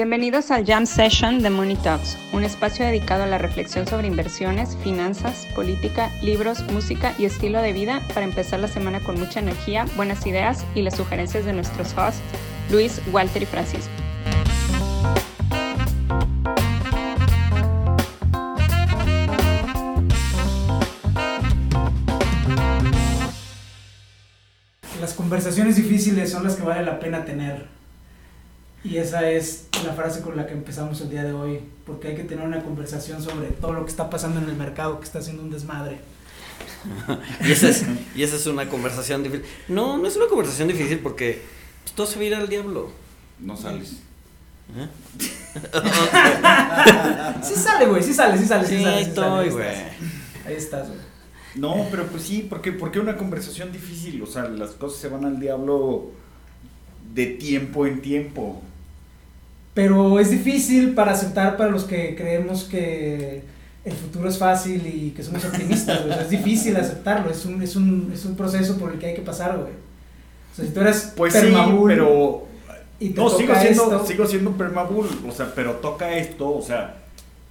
Bienvenidos al Jam Session de Money Talks, un espacio dedicado a la reflexión sobre inversiones, finanzas, política, libros, música y estilo de vida para empezar la semana con mucha energía, buenas ideas y las sugerencias de nuestros hosts, Luis, Walter y Francisco. Las conversaciones difíciles son las que vale la pena tener. Y esa es la frase con la que empezamos el día de hoy, porque hay que tener una conversación sobre todo lo que está pasando en el mercado, que está haciendo un desmadre. y, esa es, y esa es una conversación difícil. No, no es una conversación difícil porque todo se va a ir al diablo. No sales. ¿Eh? sí sale, güey, sí sale, sí sale. Sí, ahí estoy, güey. Ahí estás, güey. No, pero pues sí, porque, porque una conversación difícil, o sea, las cosas se van al diablo de tiempo en tiempo. Pero es difícil para aceptar para los que creemos que el futuro es fácil y que somos optimistas, Es difícil aceptarlo, es un, es, un, es un proceso por el que hay que pasar, güey. O sea, si tú eres pues sí, pero... no, sigo siendo, sigo siendo o sea, pero toca esto, o sea,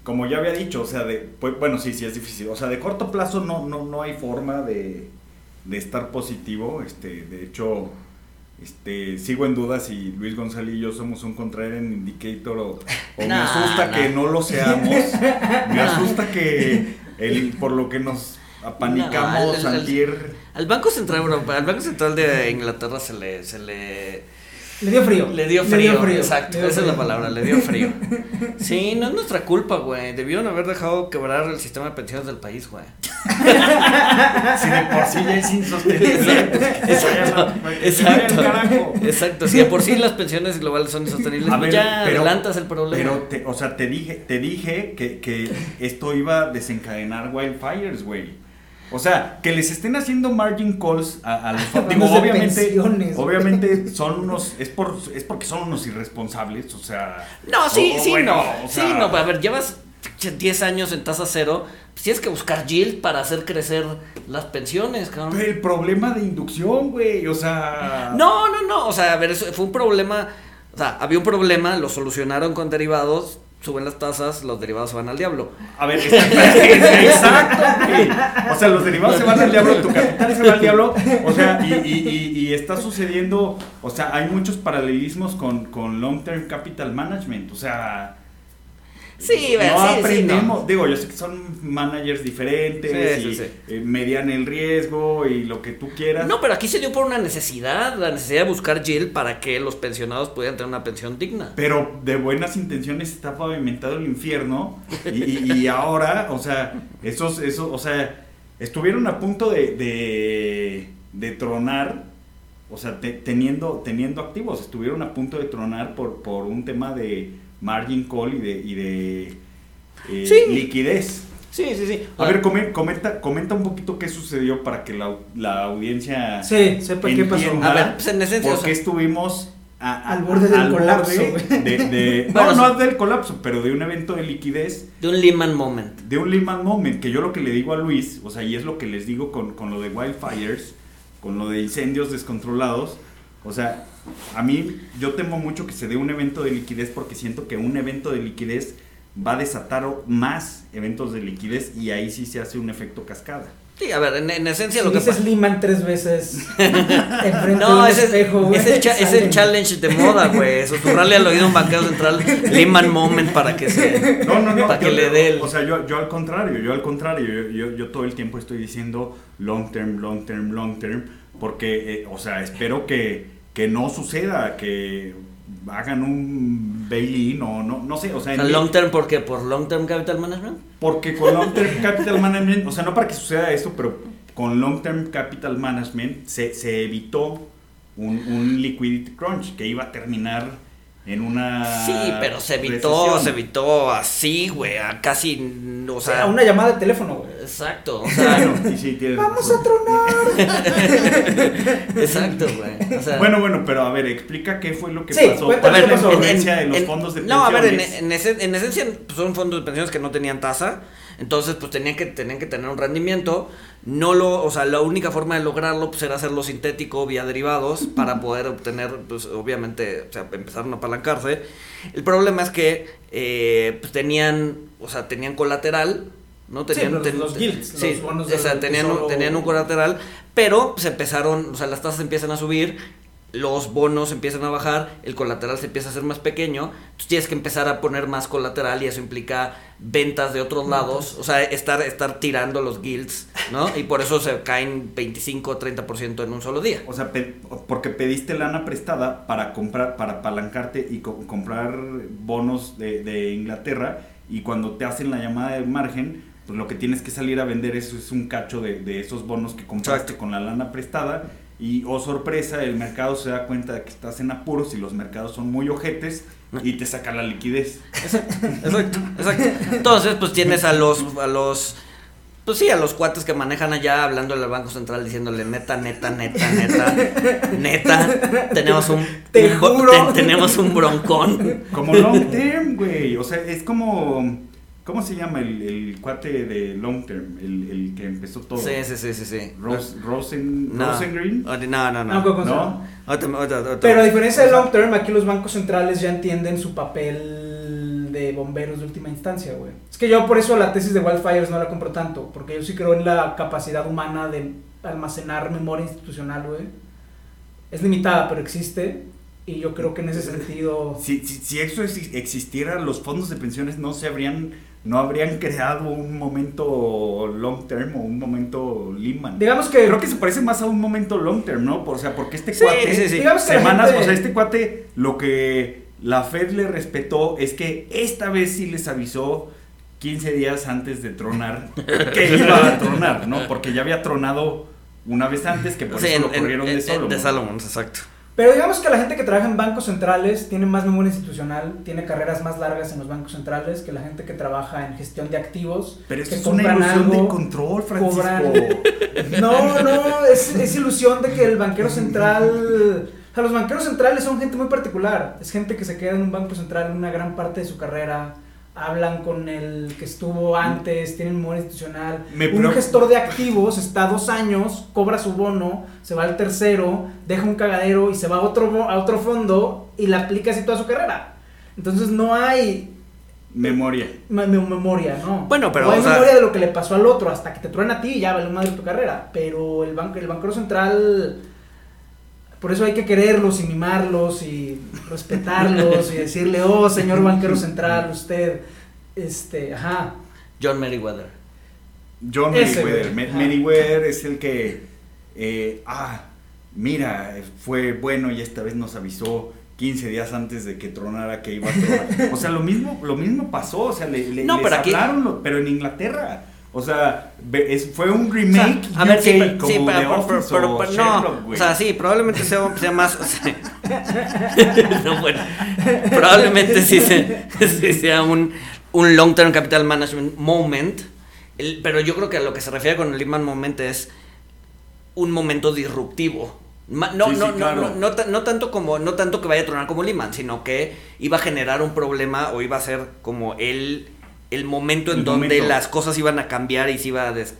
como ya había dicho, o sea, de, pues, bueno, sí, sí es difícil. O sea, de corto plazo no, no, no hay forma de, de estar positivo. Este, de hecho, este, sigo en duda si Luis González y yo somos un contrarian indicator o, me asusta que no. lo seamos. Me asusta que el, por lo que nos apanicamos al, al, Banco Central al Banco Central de Inglaterra se le, se le le dio frío. Le dio frío, exacto, esa es la palabra, le dio frío. Sí, no es nuestra culpa, güey. Debieron haber dejado quebrar el sistema de pensiones del país, güey. si de por sí ya es insostenible. Exacto, exacto. Exacto, si de por sí las pensiones globales son insostenibles, pues ya adelantas el problema. Pero, o sea, te dije, te dije que, que esto iba a desencadenar wildfires, güey. O sea, que les estén haciendo margin calls a, los digo, obviamente, obviamente son unos, es por, es porque son unos irresponsables, o sea. No, sí, sí, no. sí, no, a ver, llevas 10 años en tasa cero, pues tienes que buscar yield para hacer crecer las pensiones, cabrón. Pero el problema de inducción, güey, o sea. No, no, no, o sea, a ver, eso fue un problema, o sea, había un problema, lo solucionaron con derivados, suben las tasas, los derivados se van al diablo. A ver, exacto, O sea, los derivados se van al diablo, tu capital se va al diablo. O sea, y, y, y, está sucediendo, o sea, hay muchos paralelismos con, con long term capital management. O sea, Sí, no aprendemos. Digo, yo sé que son managers diferentes y eh, median el riesgo y lo que tú quieras. No, pero aquí se dio por una necesidad, la necesidad de buscar Jill para que los pensionados pudieran tener una pensión digna. Pero de buenas intenciones está pavimentado el infierno y, ahora, o sea, esos, esos, o sea, estuvieron a punto de, de, tronar. O sea, teniendo, teniendo activos, estuvieron a punto de tronar por, por un tema de margin call y de, y de eh, liquidez. Sí, sí, sí. A ver, comenta, comenta un poquito qué sucedió para que la, la audiencia sí, sepa qué pasó. A ver, pues en esencia. Porque estuvimos al borde del colapso. de, no, no del colapso, pero de un evento de liquidez. De un Lehman Moment. De un Lehman Moment, que yo lo que le digo a Luis, o sea, y es lo que les digo con, con lo de wildfires, con lo de incendios descontrolados, o sea, a mí yo temo mucho que se dé un evento de liquidez porque siento que un evento de liquidez va a desatar más eventos de liquidez y ahí sí se hace un efecto cascada. Sí, a ver, en, esencia lo que pasa. Liman tres veces enfrente no, de espejo, güey. Es, el, es el challenge de moda, güey. Susurrarle al oído un banquero central Liman Moment para que se. No, no, no. Para que le dé el. O sea, yo, yo al contrario, yo al contrario. Yo, yo, todo el tiempo estoy diciendo long term, long term, long term. Porque, eh, o sea, espero que que no suceda, que hagan un bail-in o no, no sé, o sea... long term, ¿por qué? ¿Por long term capital management? Porque con long term capital management, o sea, no para que suceda esto, pero con long term capital management se, se evitó un, un liquidity crunch que iba a terminar en una. Sí, pero se evitó, se evitó así, güey, a casi. O sea, una llamada de teléfono, güey. Exacto. O sea, Vamos a tronar. Exacto, güey. bueno, bueno, pero a ver, explica qué fue lo que pasó. A ver, en, de los fondos de pensiones. No, a ver, en, en esencia pues, son fondos de pensiones que no tenían tasa. Entonces, pues tenían que, tenían que tener un rendimiento. No lo, o sea, la única forma de lograrlo pues, era hacerlo sintético vía derivados para poder obtener, pues obviamente, o sea, empezaron a apalancarse. El problema es que eh, pues, tenían, o sea, tenían colateral, ¿no? Tenían, sí, los, sí, o sea, tenían, un, tenían un colateral, pero se empezaron, o sea, las tasas empiezan a subir los bonos empiezan a bajar, el colateral se empieza a hacer más pequeño, entonces tienes que empezar a poner más colateral y eso implica ventas de otros lados, o sea, estar, estar tirando los guilds, ¿no? Y por eso se caen 25 o 30% en un solo día. O sea, porque pediste lana prestada para comprar, para apalancarte y comprar bonos de, Inglaterra y cuando te hacen la llamada de margen, pues lo que tienes que salir a vender eso es un cacho de, esos bonos que compraste con la lana prestada y, oh sorpresa, el mercado se da cuenta de que estás en apuros y los mercados son muy ojetes y te saca la liquidez. Exacto, exacto, Entonces, pues tienes a los, a los, pues sí, a los cuates que manejan allá hablando al Banco Central diciéndole neta, neta, neta, neta, neta, tenemos un, tenemos un broncón. Como long term, güey, o sea, es como ¿Cómo se llama el, el, cuate de Long Term? El, el, que empezó todo. Sí, sí, sí, sí. sí. Rosen, no. Rosengreen. No, no, no. no. no. Pero a diferencia de Long Term, aquí los bancos centrales ya entienden su papel de bomberos de última instancia, güey. Es que yo por eso la tesis de Wildfires no la compro tanto, porque yo sí creo en la capacidad humana de almacenar memoria institucional, güey. Es limitada, pero existe. Y yo creo que en ese sentido... Si, si, si eso existiera, los fondos de pensiones no se habrían no habrían creado un momento long term o un momento Lehman. Digamos que creo que se parece más a un momento long term, ¿no? O sea, porque este cuate semanas, o sea, este cuate lo que la Fed le respetó es que esta vez sí les avisó 15 días antes de tronar que iba a tronar, ¿no? Porque ya había tronado una vez antes que por eso lo corrieron de Solomon. De Salomon, exacto. Pero digamos que la gente que trabaja en bancos centrales tiene más memoria institucional, tiene carreras más largas en los bancos centrales que la gente que trabaja en gestión de activos. Pero es una ilusión de control, Francisco. No, no, es, es ilusión de que el banquero central... O sea, los banqueros centrales son gente muy particular. Es gente que se queda en un banco central una gran parte de su carrera hablan con el que estuvo antes, tienen memoria institucional. un gestor de activos está dos años, cobra su bono, se va al tercero, deja un cagadero y se va a otro, a otro fondo y le aplica así toda su carrera. Entonces no hay... Memoria. memoria, ¿no? Bueno, pero... No hay memoria de lo que le pasó al otro hasta que te truena a ti y ya vale madre tu carrera. Pero el, banco, el banquero central por eso hay que quererlos y mimarlos y respetarlos y decirle, oh, señor banquero central, usted, este, ajá. John Merriweather. John Merriweather. Merriweather es el que, eh, ah, mira, fue bueno y esta vez nos avisó 15 días antes de que tronara que iba a tronar. O sea, lo mismo, lo mismo pasó, o sea, le, le no, les hablaron, pero en Inglaterra. O sea, fue un remake. a ver, sí, pero, sí, pero, pero, pero no, o sea, sí, probablemente sea, sea más. no, bueno, probablemente sí, sea un, un long term capital management moment. pero yo creo que a lo que se refiere con el Lehman Moment es un momento disruptivo. No, no, no, no, no, tanto como, no tanto que vaya a tronar como Lehman, sino que iba a generar un problema o iba a ser como el el momento en donde las cosas iban a cambiar y se iba a des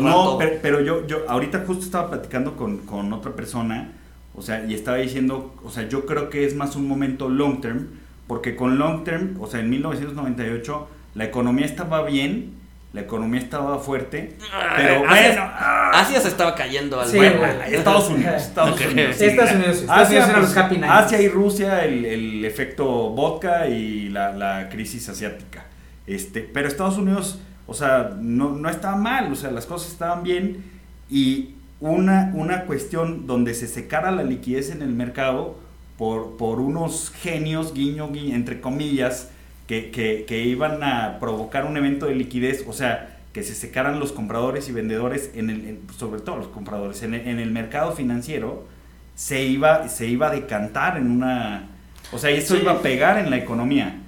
No, pero, yo, yo ahorita justo estaba platicando con, con, otra persona, o sea, y estaba diciendo, o sea, yo creo que es más un momento long term, porque con long term, o sea, en 1998 la economía estaba bien, la economía estaba fuerte, pero bueno, Asia, se estaba cayendo al sí, Estados Unidos, Estados Unidos, Estados Unidos, Asia, pues, Asia y Rusia, el, el efecto vodka y la, la crisis asiática. Este, pero Estados Unidos, o sea, no, no estaba mal, o sea, las cosas estaban bien y una, una cuestión donde se secara la liquidez en el mercado por, por unos genios, guiño, guiño entre comillas, que, que, iban a provocar un evento de liquidez, o sea, que se secaran los compradores y vendedores, en el, sobre todo los compradores, en el, en el, mercado financiero, se iba, se iba a decantar en una... O sea, eso iba a pegar en la economía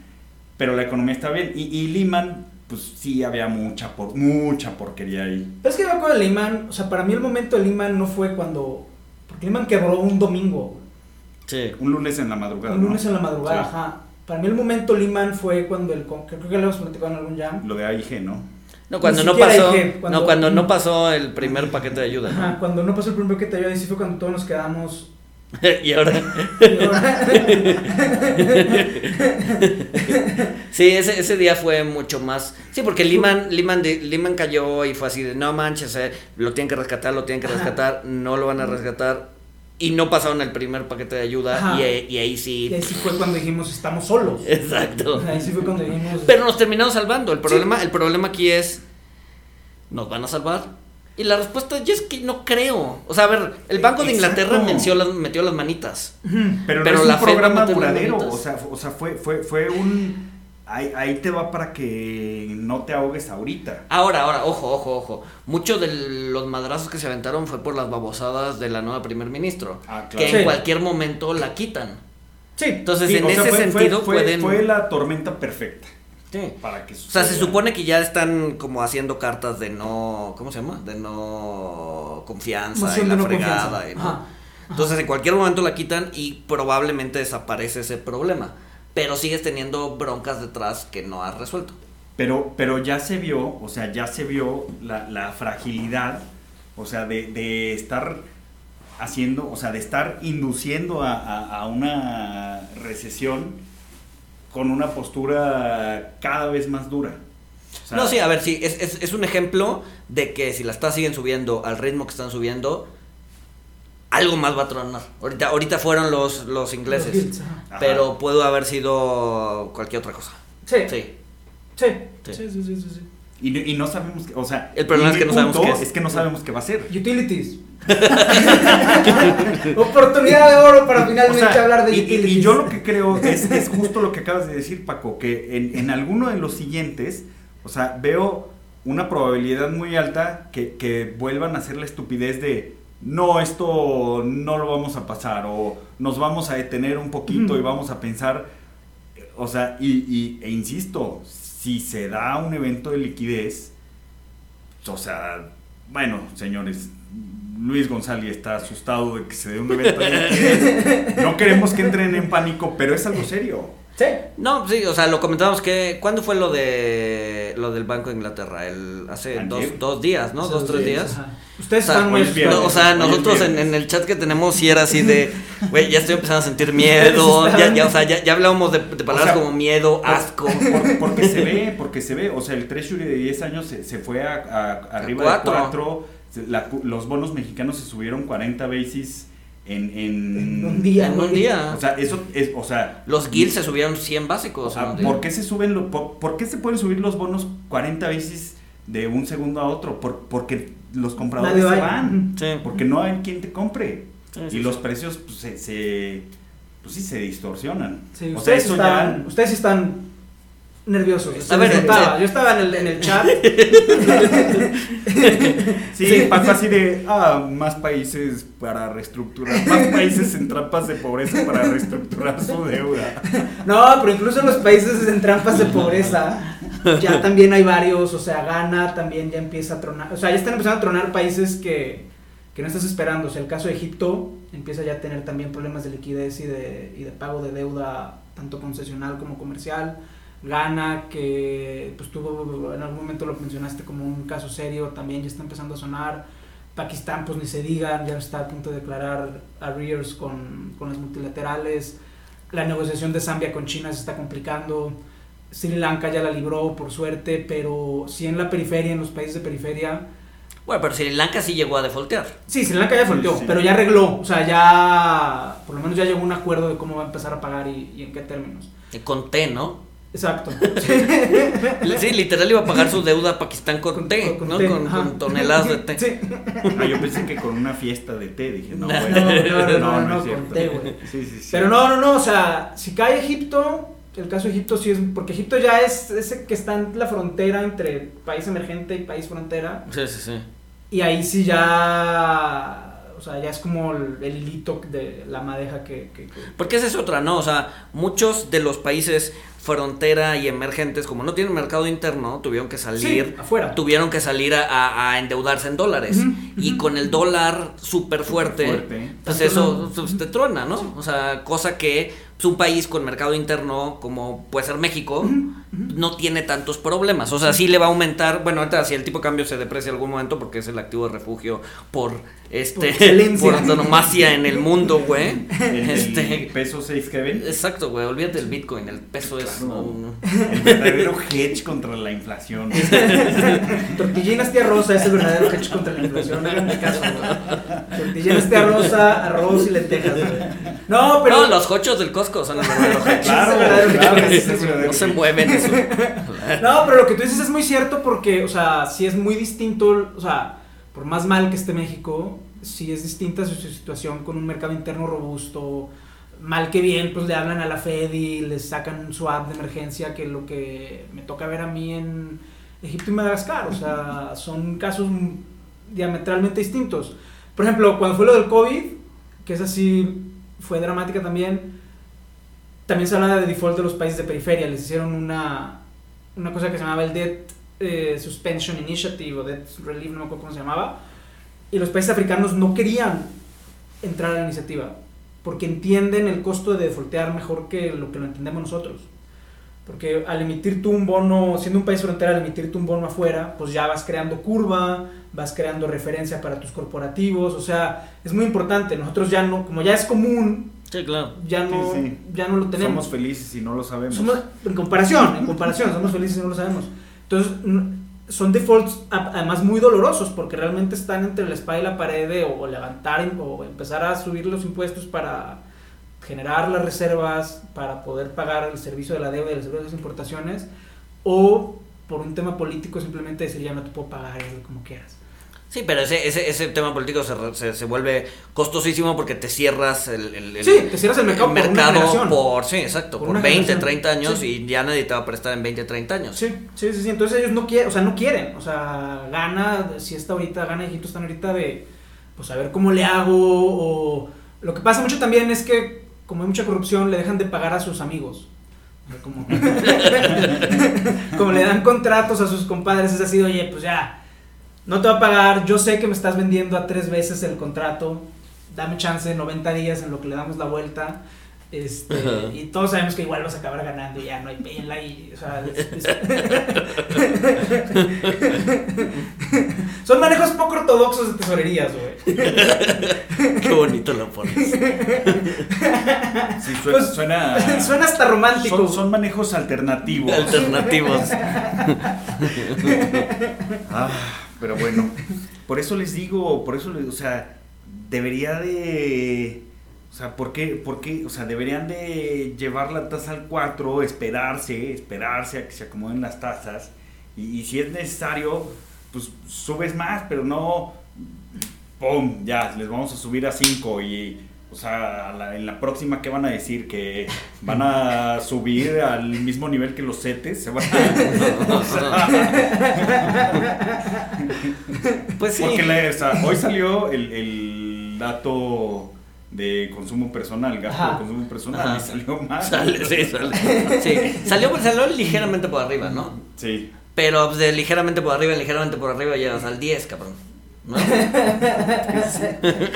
pero la economía está bien. Y, y Lehman, pues sí había mucha, por, mucha porquería ahí. Pero es que yo con el Lehman, o sea, para mí el momento del Lehman no fue cuando, porque Lehman quebró un domingo. Sí. Un lunes en la madrugada. Un lunes en la madrugada, ajá. Para mí el momento Lehman fue cuando el, creo que lo hemos platicado en algún jam. Lo de AIG, ¿no? No, cuando no pasó, cuando, no, cuando no pasó el primer paquete de ayuda. Ajá, cuando no pasó el primer paquete de ayuda, y sí fue cuando todos nos quedamos y ahora. sí, ese, ese día fue mucho más. Sí, porque Liman, Liman, Liman cayó y fue así de no manches, eh, lo tienen que rescatar, lo tienen que rescatar, no lo van a rescatar. Y no pasaron el primer paquete de ayuda y, y, ahí sí. Y ahí sí fue cuando dijimos estamos solos. Exacto. Ahí sí fue cuando dijimos. Pero nos terminaron salvando. El problema, el problema aquí es. ¿Nos van a salvar? Y la respuesta yo es que no creo. O sea, a ver, el Banco de Inglaterra metió las, metió las manitas. Pero, no es un programa duradero. O sea, o sea fue, fue, fue un. Ahí, te va para que no te ahogues ahorita. Ahora, ahora, ojo, ojo, ojo. Muchos de los madrazos que se aventaron fue por las babosadas de la nueva primer ministro. Ah, claro. Que en cualquier momento la quitan. Sí. Entonces, en ese sentido pueden. Fue la tormenta perfecta. Para que o sea, se supone que ya están como haciendo cartas de no, ¿cómo se llama? De no confianza y la fregada. Entonces en cualquier momento la quitan y probablemente desaparece ese problema. Pero sigues teniendo broncas detrás que no has resuelto. Pero, pero ya se vio, o sea, ya se vio la, fragilidad, o sea, de, estar haciendo, o sea, de estar induciendo a una recesión con una postura cada vez más dura. no, sí, a ver, sí, es, un ejemplo de que si la estás siguen subiendo al ritmo que están subiendo, algo más va a tronar. Ahorita, ahorita fueron los, los ingleses, pero pudo haber sido cualquier otra cosa. Sí. Sí. Sí, sí, sí, sí, sí. Y, no sabemos, o sea, el problema es que no sabemos qué es. es que no sabemos qué va a ser. Utilities. Oportunidad de oro para finalmente hablar de y, y, yo lo que creo es, es, justo lo que acabas de decir, Paco, que en, en, alguno de los siguientes, o sea, veo una probabilidad muy alta que, que vuelvan a hacer la estupidez de no, esto no lo vamos a pasar, o nos vamos a detener un poquito y vamos a pensar, o sea, y, y, e insisto, si se da un evento de liquidez, o sea, bueno, señores, Luis González está asustado de que se dé un evento No queremos que entren en pánico, pero es algo serio. Sí. No, sí, o sea, lo comentábamos que. ¿Cuándo fue lo de lo del Banco de Inglaterra? El, hace dos, dos, días, ¿no? dos, tres días. Ustedes están muy O sea, nosotros en, en, el chat que tenemos sí era así de, güey, ya estoy empezando a sentir miedo, ya, ya, o sea, ya, ya hablábamos de, palabras como miedo, asco. porque se ve, porque se ve, o sea, el Treasury de 10 años se, se fue a, a arriba de 4 los bonos mexicanos se subieron 40 basis en, en, un día. En un día. O sea, eso es, o sea... Los guilds se subieron 100 básicos. ¿por qué se suben, lo, por, qué se pueden subir los bonos 40 basis de un segundo a otro? Por, porque los compradores se van. Porque no hay quien te compre. y los precios pues, se, se, pues sí, se distorsionan. o sea, eso ya... Ustedes están nervioso. A ver, estaba, yo estaba en el, en el chat. sí, sí, pasa así de, ah, más países para reestructurar, más países en trampas de pobreza para reestructurar su deuda. No, pero incluso los países en trampas de pobreza, ya también hay varios, o sea, Ghana también ya empieza a tronar, o sea, ya están empezando a tronar países que, que no estás esperando, o sea, el caso de Egipto empieza ya a tener también problemas de liquidez y de, y de pago de deuda, tanto concesional como comercial. Ghana, que pues tuvo, en algún momento lo mencionaste como un caso serio, también ya está empezando a sonar. Pakistán, pues ni se digan, ya está a punto de declarar arrears con, con las multilaterales. La negociación de Zambia con China se está complicando. Sri Lanka ya la libró, por suerte, pero sí en la periferia, en los países de periferia. Bueno, pero Sri Lanka sí llegó a defaultear. Sí, Sri Lanka ya defaulteó, pero ya arregló. O sea, ya. Por lo menos ya llegó a un acuerdo de cómo va a empezar a pagar y, y en qué términos. Con T, ¿no? Exacto. Sí, literal iba a pagar su deuda a Pakistán con, té, ¿no? Con, toneladas de té. Sí. Ah, yo pensé que con una fiesta de té, dije, no, bueno. No, no, no, no, con té, güey. Sí, sí, sí. Pero no, no, no, o sea, si cae Egipto, el caso de Egipto sí es, porque Egipto ya es ese que está en la frontera entre país emergente y país frontera. Sí, sí, sí. Y ahí sí ya sea, ya es como el, hilito de la madeja que, que, Porque esa es otra, ¿no? O sea, muchos de los países frontera y emergentes, como no tienen mercado interno, tuvieron que salir, afuera. tuvieron que salir a, endeudarse en dólares. y con el dólar súper fuerte, pues eso pues, te truena, ¿no? O sea, cosa que pues, un país con mercado interno como puede ser México no tiene tantos problemas. O sea, sí le va a aumentar, bueno, ahorita si el tipo de cambio se deprecia en algún momento porque es el activo de refugio por este por, autonomacia en el mundo, güey. este peso safe haven. Exacto, güey, olvídate del Bitcoin, el peso es el verdadero hedge contra la inflación. Tortillinas tía rosa es el verdadero hedge contra la inflación, no mi caso, güey. Tortillinas tía rosa, arroz y lentejas, güey. No, pero. No, los cochos del Costco son el verdadero hedge. Claro, claro, no se mueven eso. No, pero lo que tú dices es muy cierto porque, o sea, sí es muy distinto, o sea, por más mal que esté México, sí es distinta su situación con un mercado interno robusto, mal que bien, pues le hablan a la Fed y les sacan un swap de emergencia, que lo que me toca ver a mí en Egipto y Madagascar. O sea, son casos diametralmente distintos. Por ejemplo, cuando fue lo del COVID, que es así, fue dramática también, también se habla de default de los países de periferia. Les hicieron una, una cosa que se llamaba el Debt eh, Suspension Initiative o Debt Relief, no me acuerdo cómo se llamaba. Y los países africanos no querían entrar a la iniciativa porque entienden el costo de defoltear mejor que lo que lo entendemos nosotros. Porque al emitir tú un bono, siendo un país frontera, al emitir tú un bono afuera, pues ya vas creando curva, vas creando referencia para tus corporativos, o sea, es muy importante. Nosotros ya no, como ya es común, sí, claro. ya, no, ya no lo tenemos. Somos felices y no lo sabemos. en comparación, en comparación, somos felices y no lo sabemos. Entonces, son defaults además muy dolorosos porque realmente están entre la espada y la pared de o, levantar o empezar a subir los impuestos para generar las reservas para poder pagar el servicio de la deuda y el servicio de las importaciones o por un tema político simplemente decir ya no te puedo pagar como quieras. Sí, pero ese, ese, ese tema político se, se, vuelve costosísimo porque te cierras el, el, sí, te cierras el mercado, por, por, sí, exacto, por, 20, 30 años y ya nadie te va a prestar en 20, 30 años. Sí, sí, sí, entonces ellos no quieren, o sea, no quieren, o sea, gana, si está ahorita, gana Egipto, están ahorita de, pues a ver cómo le hago, o lo que pasa mucho también es que, como hay mucha corrupción, le dejan de pagar a sus amigos. Como, como le dan contratos a sus compadres, es así, oye, pues ya no te va a pagar, yo sé que me estás vendiendo a tres veces el contrato, dame chance, 90 días en lo que le damos la vuelta. Este, y todos sabemos que igual vas a acabar ganando y ya no hay pena y, o sea, son manejos poco ortodoxos de tesorerías, güey. Qué bonito lo pones. Sí, suena, pues, suena, suena, hasta romántico. Son, son manejos alternativos. Alternativos. ah. Pero bueno, por eso les digo, por eso, o sea, debería de... O sea, ¿por qué, ¿por qué? O sea, deberían de llevar la tasa al 4, esperarse, esperarse a que se acomoden las tasas. Y, si es necesario, pues subes más, pero no, ¡pum! Ya, les vamos a subir a 5 y o sea, en la próxima, ¿qué van a decir? ¿Que van a subir al mismo nivel que los CETES? ¿Se van pues sí. Porque hoy salió el, dato de consumo personal, gasto de consumo personal, y salió mal. sí, sí. Salió, salió ligeramente por arriba, ¿no? Sí. Pero de ligeramente por arriba, ligeramente por arriba, llegas al 10, cabrón.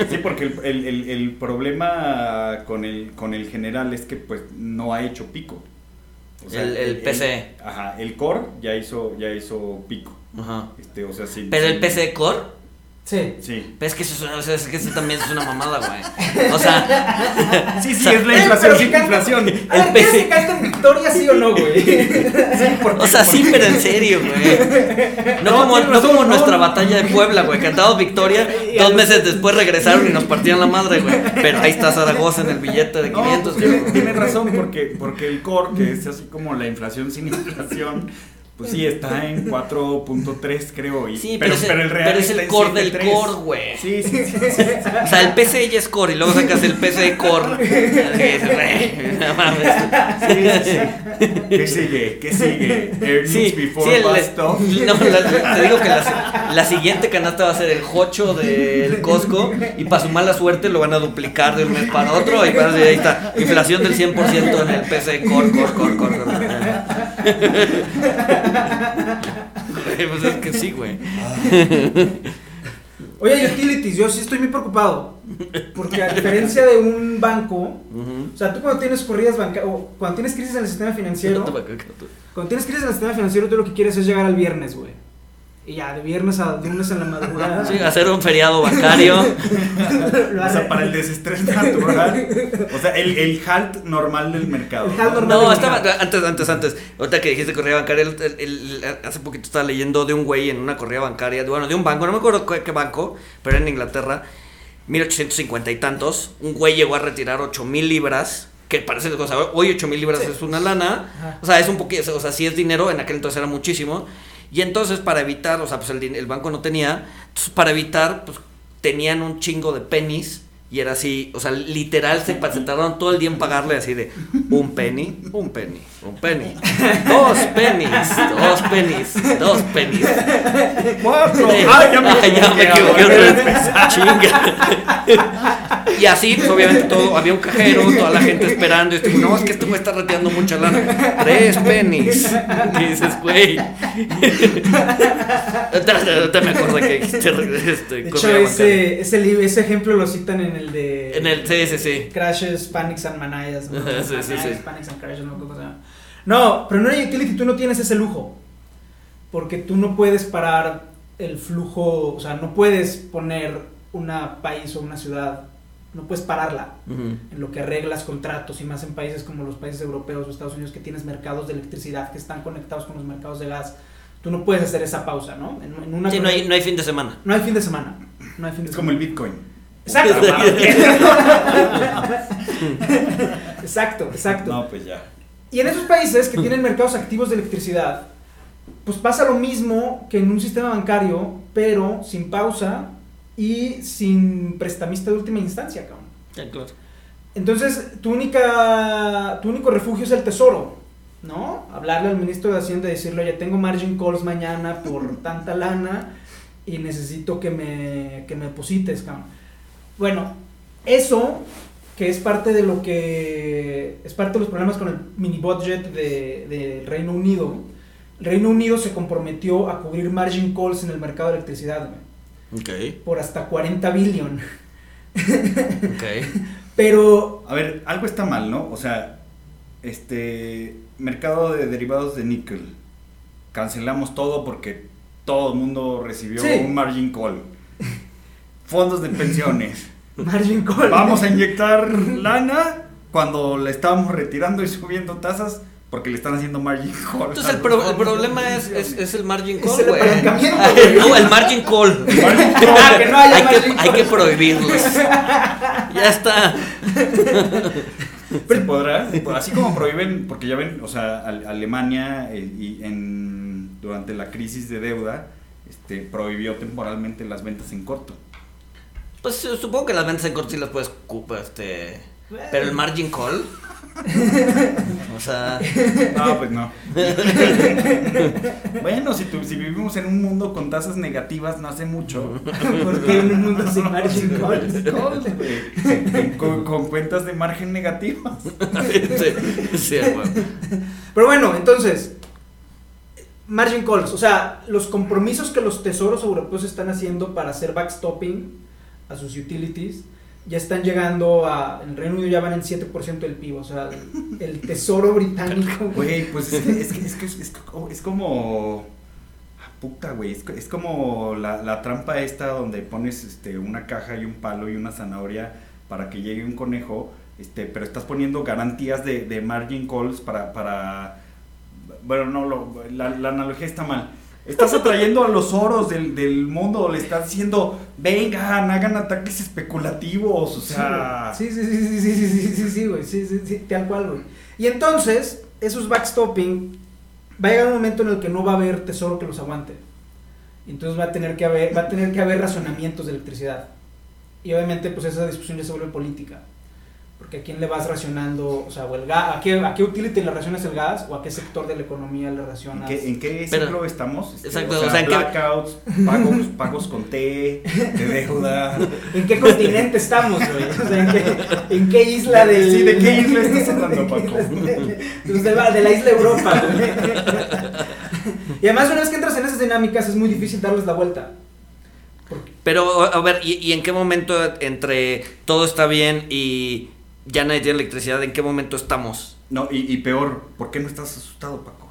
Sí, porque el, problema con el, con el general es que pues no ha hecho pico. el, PC. ajá, el core ya hizo, ya hizo pico. Ajá. Este, o sea, Pero el PC core Sí. Sí. Pero es que eso, es que eso también es una mamada, güey. O sea. Sí, sí, es la inflación, sí, inflación. El PC. Victoria, sí o no, güey? Sí, o sea, sí, pero en serio, güey. No, como, no como nuestra batalla de Puebla, güey. Cantado Victoria, dos meses después regresaron y nos partían la madre, güey. Pero ahí está Zaragoza en el billete de 500. Tienes tiene razón, porque, porque el core, que es así como la inflación sin inflación Pues sí, está en 4.3 creo. Y, sí, pero, el real pero es el core del core, güey. Sí, sí, sí, O sea, el PC ya es core y luego sacas el PC core. ¿Qué sigue? ¿Qué sigue? before sí, No, te digo que la, la, siguiente canasta va a ser el Jocho del Costco y para su mala suerte lo van a duplicar de un mes para otro y para ahí está. Inflación del 100% en el PC core, core, core, core. pues es que sí, güey. Oye, utilities, yo sí estoy muy preocupado. Porque a diferencia de un banco, o sea, tú cuando tienes corridas bancarias, o cuando tienes crisis en el sistema financiero, cuando tienes crisis en el sistema financiero, tú lo que quieres es llegar al viernes, güey. Y ya, de viernes a lunes en la madrugada. Sí, hacer un feriado bancario. o sea, para el desestrés natural. O sea, el, el halt normal del mercado. no, estaba, antes, antes, antes. Ahorita que dijiste corrida bancaria, el, hace poquito estaba leyendo de un güey en una corrida bancaria, bueno, de un banco, no me acuerdo qué, banco, pero en Inglaterra, 1850 y tantos, un güey llegó a retirar 8 mil libras que parece o sea, hoy 8 mil libras es una lana, o sea, es un poquito, o sea, si es dinero, en aquel entonces era muchísimo, y entonces para evitar, o sea, pues el, el banco no tenía, entonces para evitar, pues tenían un chingo de pennies y era así, o sea, literal se, se tardaron todo el día en pagarle así de un penny, un penny, un penny, dos pennies, dos pennies, dos pennies. Cuatro. Ay, ya me, ya me equivoqué otra Chinga. Y así, pues obviamente todo, había un cajero, toda la gente esperando. Y estoy, no, es que esto me está reteando mucha lana. Tres pennies. Y dices, güey. Te me acuerdo que dijiste. Este, de hecho, ese, ese, ese ejemplo lo citan en el de. En el, sí, sí, sí. Crashes, Panics and Manayas. ¿no? sí, sí, sí. Panics and Crashes, no, no, pero en una utility tú no tienes ese lujo. Porque tú no puedes parar el flujo, o sea, no puedes poner una país o una ciudad, no puedes pararla en lo que arreglas contratos y más en países como los países europeos o Estados Unidos que tienes mercados de electricidad que están conectados con los mercados de gas. Tú no puedes hacer esa pausa, ¿no? En, una sí, no hay, no hay fin de semana. No hay fin de semana. No hay fin de es como el Bitcoin. Exacto. exacto, exacto. No, pues ya. Y en esos países que tienen mercados activos de electricidad, pues pasa lo mismo que en un sistema bancario, pero sin pausa y sin prestamista de última instancia, cabrón. claro. Entonces, tu, única, tu único refugio es el tesoro, ¿no? Hablarle al ministro de Hacienda y decirle, oye, tengo margin calls mañana por tanta lana y necesito que me, que me deposites, cabrón. Bueno, eso que es parte de lo que es parte de los problemas con el mini budget del de, Reino Unido. El Reino Unido se comprometió a cubrir margin calls en el mercado de electricidad, Por hasta 40 billion. Pero. A ver, algo está mal, ¿no? O sea, este. Mercado de derivados de níquel. Cancelamos todo porque todo el mundo recibió un margin call. Fondos de pensiones. Margin call. Vamos a inyectar lana cuando le estábamos retirando y subiendo tasas porque le están haciendo margin call. Entonces el, problema es, es, el margin call, güey. no, el margin call. Ah, que no haya hay, que, hay que prohibirlos. ya está. ¿Se podrá? Así como prohíben, porque ya ven, o sea, Alemania eh, y en, durante la crisis de deuda este, prohibió temporalmente las ventas en corto. Pues supongo que las ventas en corto sí las puedes este pero el margin call o sea. No pues no. Bueno si, si vivimos en un mundo con tasas negativas no hace mucho. ¿por qué en un mundo sin margin call? con, con, cuentas de margen negativas. Sí, pero bueno entonces margin calls o sea los compromisos que los tesoros europeos están haciendo para hacer backstopping a sus utilities, ya están llegando a. En Reino Unido ya van en 7% del PIB, o sea, el, tesoro británico. Güey, pues es es, como. Ah, puta, güey, es, como la, la, trampa esta donde pones este, una caja y un palo y una zanahoria para que llegue un conejo, este, pero estás poniendo garantías de, margin calls para. para bueno, no, lo, la analogía está mal Estás atrayendo a los oros del, del mundo, le estás diciendo, vengan, hagan ataques especulativos, o sea... Sí, sí, sí, sí, sí, sí, sí, sí, güey, sí, sí, sí, tal cual, güey. Y entonces, esos backstopping, va a llegar un momento en el que no va a haber tesoro que los aguante. Entonces va a tener que haber, va a tener que haber racionamientos de electricidad. Y obviamente pues esa discusión ya se vuelve política. Porque a quién le vas racionando, o sea, o el gas, ¿a, qué, ¿a qué utility le racionas el gas o a qué sector de la economía le racionas? ¿En qué, en ciclo estamos? Este, exacto, o sea, blackouts, pagos, pagos con T, de deuda. ¿En qué continente estamos, güey? O sea, ¿en qué, ¿en qué isla del... Sí, ¿de qué isla estás hablando, Paco? Pues de, la, de la isla Europa, güey. Y además una vez que entras en esas dinámicas es muy difícil darles la vuelta. Pero, a ver, ¿y, ¿y en qué momento entre todo está bien y ya nadie tiene electricidad, ¿en qué momento estamos? No, y, y, peor, ¿por qué no estás asustado, Paco?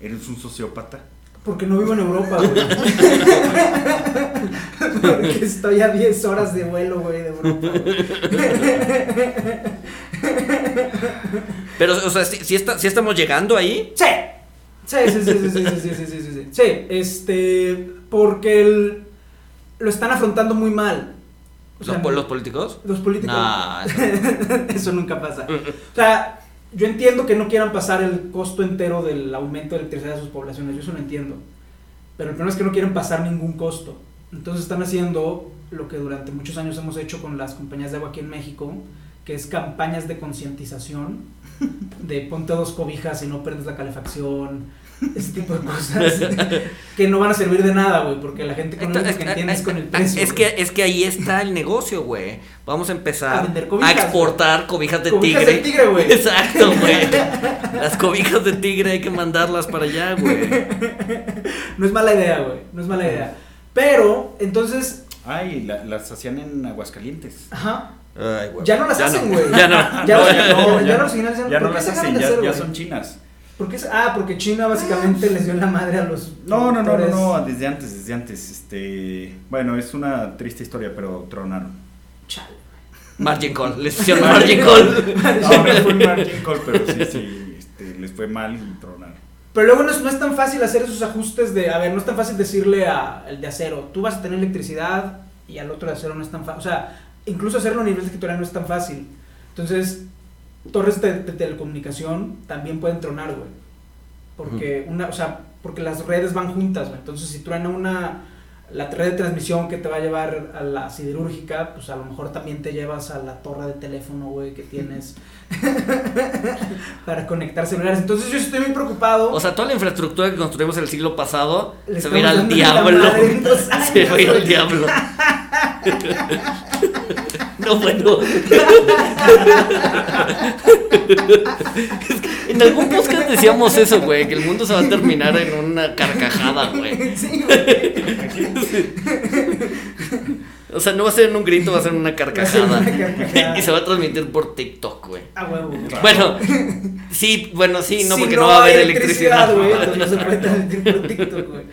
¿Eres un sociópata? Porque no vivo en Europa, güey. Porque estoy a 10 horas de vuelo, güey, de Europa. Pero, o sea, ¿sí, está, ¿sí estamos llegando ahí? Sí. Sí, sí, sí, sí, sí, sí, sí, sí, sí, sí. Sí, este, porque el, lo están afrontando muy mal. O sea, ¿Los, ¿Los, políticos? Los políticos. Nah, eso... eso nunca pasa. O sea, yo entiendo que no quieran pasar el costo entero del aumento de electricidad de sus poblaciones, yo eso lo entiendo. Pero el problema es que no quieren pasar ningún costo. Entonces están haciendo lo que durante muchos años hemos hecho con las compañías de agua aquí en México, que es campañas de concientización, de ponte dos cobijas y no prendes la calefacción, ese tipo de cosas que no van a servir de nada, güey, porque la gente con lo que entiende es con el precio. Es que, es que ahí está el negocio, güey. Vamos a empezar a, vender cobijas, a exportar cobijas de cobijas tigre. de tigre, güey. Exacto, güey. Las cobijas de tigre hay que mandarlas para allá, güey. No es mala idea, güey. No es mala idea. Pero, entonces. Ay, la, las hacían en Aguascalientes. Ajá. Ay, güey. Ya no las ya hacen, no. güey. Ya no. Ya, No, ya, ya no, ya, ya no, ya, Ya ¿por no dejaron de ya, hacer, ya son chinas. ¿Por qué se- Ah, porque China básicamente les dio la madre a los. No, no, no, no, no, desde antes, desde antes. Este, bueno, es una triste historia, pero tronaron. Chale. Margin call. Les hicieron margin call. No, no fue margin call, pero sí, sí, este, les fue mal y tronaron. Pero luego no es, no es tan fácil hacer esos ajustes de, a ver, no es tan fácil decirle al de acero, tú vas a tener electricidad y al otro de acero no es tan fácil. O sea, incluso hacerlo a nivel escritorial no es tan fácil. Entonces, torres de, de telecomunicación también pueden tronar, güey. Porque una, o sea, porque las redes van juntas, güey. Entonces, si truena una la red de transmisión que te va a llevar a la siderúrgica, pues a lo mejor también te llevas a la torre de teléfono, güey, que tienes para conectar celulares. Entonces yo estoy muy preocupado. O sea, toda la infraestructura que construimos el siglo pasado se va a ir al diablo. en Se va a ir al diablo. No, bueno. Es que en algún podcast decíamos eso, güey, que el mundo se va a terminar en una carcajada, güey. Sí, güey. O sea, no va a ser en un grito, va a ser en una carcajada. Una. Y se va a transmitir por TikTok, güey. A huevo. Bueno, sí, bueno, sí, no, Si porque no, va a haber electricidad. güey. no se puede transmitir por TikTok, güey.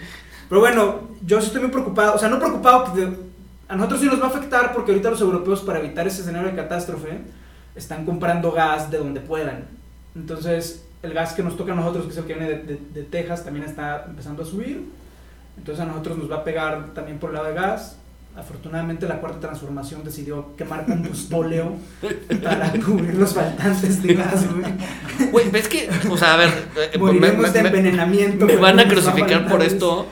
Pero bueno, yo estoy muy preocupado. O sea, no preocupado. A nosotros sí nos va a afectar porque ahorita los europeos, para evitar ese escenario de catástrofe, están comprando gas de donde puedan. Entonces, el gas que nos toca a nosotros, que es el que viene de, de- de Texas, también está empezando a subir. Entonces, a nosotros nos va a pegar también por el lado de gas. Afortunadamente, la cuarta transformación decidió quemar combustóleo para cubrir los faltantes de gas, güey. Güey, ves que, o sea, a ver, eh, me, Moriremos me- de me- envenenamiento. me güey, van a crucificar por esto,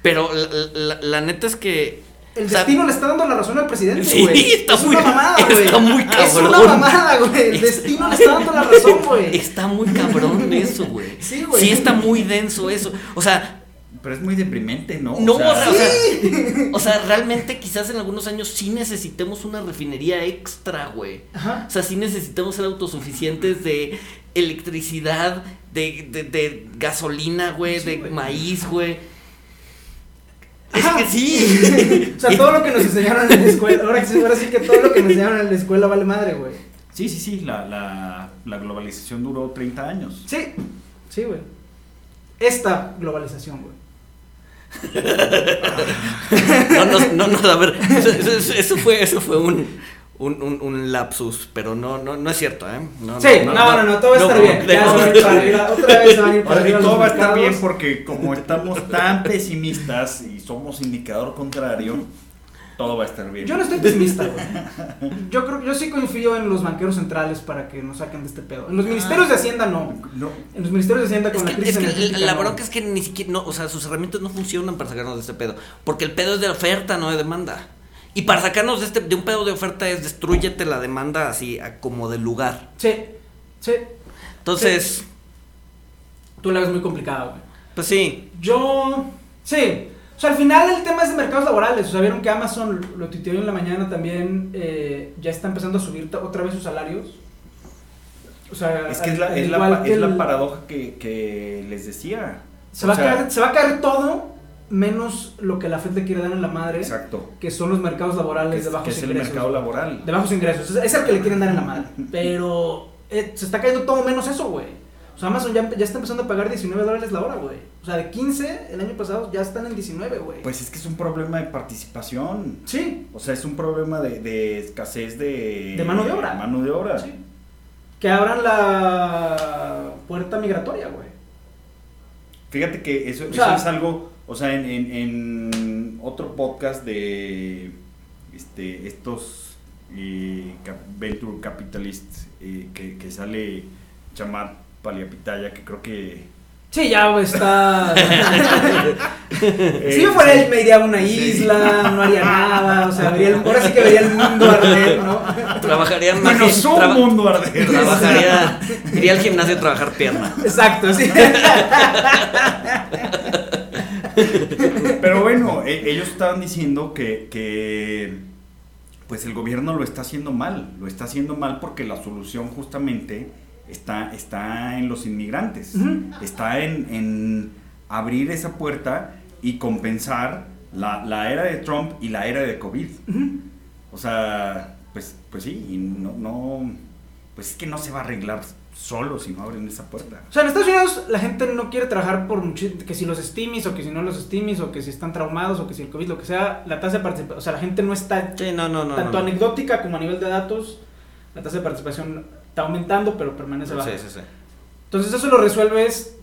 pero la, la- la neta es que... El o sea, destino le está dando la razón al presidente, Sí, güey. está es muy- una mamada, güey. está muy Es una cabrón. mamada, güey. El Es- destino le está dando la razón, güey. Está muy cabrón eso, güey. Sí, güey. Sí está muy denso eso. O sea, Pero es muy deprimente, ¿no? no, o sea, o sea, Sí. o sea, realmente quizás en algunos años sí necesitemos una refinería extra, güey. Ajá. O sea, sí necesitamos ser autosuficientes de electricidad, de, de, de gasolina, güey, Sí, de güey. maíz, güey. Es Ajá. que sí. o sea, todo lo que nos enseñaron en la escuela. Ahora, sí- ahora sí que todo lo que nos enseñaron en la escuela vale madre, güey. Sí, sí, sí, la, la, la globalización duró 30 años. Sí. Sí, güey. Esta globalización, güey. No, no, no, no, a ver, eso, eso- eso fue, eso fue un, un, un, un lapsus, pero no, no, no es cierto, ¿eh? No, Sí, no, no, no, todo va a estar bien. Ya se van a ir para arriba. Otra vez van a ir para arriba. todo va a estar bien porque como estamos tan pesimistas y somos indicador contrario, todo va a estar bien. Yo no estoy pesimista, güey. Yo creo yo sí confío en los banqueros centrales para que nos saquen de este pedo. En los ministerios de Hacienda no. No. En los ministerios de Hacienda con la crisis es que la no. bronca es que ni siquiera, no, o sea, sus herramientas no funcionan para sacarnos de este pedo. Porque el pedo es de oferta, no de demanda. Y para sacarnos de, este, de un pedo de oferta es destruyete la demanda así a como de lugar. Sí, sí. Entonces, Tú la ves muy complicada, güey. pues sí. Yo, sí. O sea, al final el tema es de mercados laborales. O sea, vieron que Amazon, lo tuiteó en la mañana también, eh, ya está empezando a subir otra vez sus salarios. O sea, Es que es la, es la, es la paradoja que, que les decía. Se va, sea, a caer, se va a caer todo menos lo que la Fed le quiere dar en la madre, Exacto. que son los mercados Que laborales es, de que bajos es el mercado laboral. De bajos ingresos. Es, es el que le quieren dar en la madre. Pero eh, se está cayendo todo menos eso, güey. O sea, Amazon ya, ya está empezando a pagar 19 dólares la hora, güey. O sea, de 15 el año pasado ya están en 19, güey. Pues es que es un problema de participación. sí, O sea, es un problema de, de escasez de... De mano de obra. Mano de obra. sí. Que abran la puerta migratoria, güey. Fíjate que eso, O eso sea- es algo, o sea, en, en- en otro podcast de este, estos eh, cap- venture capitalists eh, que, que sale Chamat Paliapitaya, que creo que... Sí, ya está. si yo fuera él, me iría a una Sí. isla, no haría nada. O sea, vería el- ahora sí que vería el mundo arder, ¿no? Trabajaría más. Bueno, su traba- mundo arder. Trabajaría. Iría al gimnasio a trabajar pierna. Exacto, sí. Pero bueno, e- ellos estaban diciendo que, que, pues el gobierno lo está haciendo mal, lo está haciendo mal porque la solución justamente está, está en los inmigrantes, está en, en abrir esa puerta y compensar la, la era de Trump y la era de COVID. O sea, pues, pues sí, y no, no, pues es que no se va a arreglar solo si no abren esa puerta. O sea, en Estados Unidos la gente no quiere trabajar por muchi- que si los estimis o que si no los estimis o que si están traumados o que si el COVID, lo que sea, la tasa de participación, o sea, la gente no está Sí, no, no, no. tanto no. anecdótica como a nivel de datos, la tasa de participación está aumentando, pero permanece baja. Sí, sí, sí. Entonces eso lo resuelves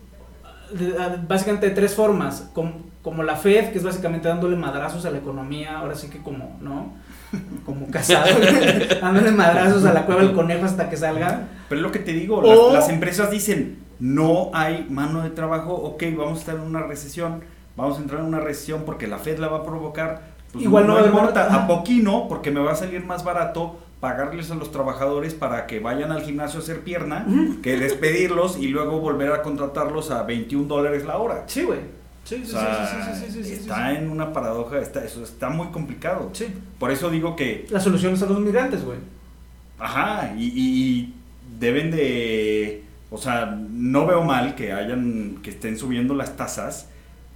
básicamente de tres formas, com- como la Fed, que es básicamente dándole madrazos a la economía, ahora sí que como, ¿no? Como casado, dándole madrazos a la cueva del conejo hasta que salga. Pero es lo que te digo, O- las, las empresas dicen, no hay mano de trabajo, ok, vamos a estar en una recesión, vamos a entrar en una recesión porque la Fed la va a provocar, pues Igual no no, importa, a poquino, porque me va a salir más barato pagarles a los trabajadores para que vayan al gimnasio a hacer pierna, que despedirlos y luego volver a contratarlos a 21 dólares la hora. Sí, güey. Sí, O sí, sea, sí, está en una paradoja, está, eso está muy complicado. Sí. Por eso digo que La solución son los migrantes, güey. Ajá, y, y deben de, o sea, no veo mal que hayan, que estén subiendo las tasas,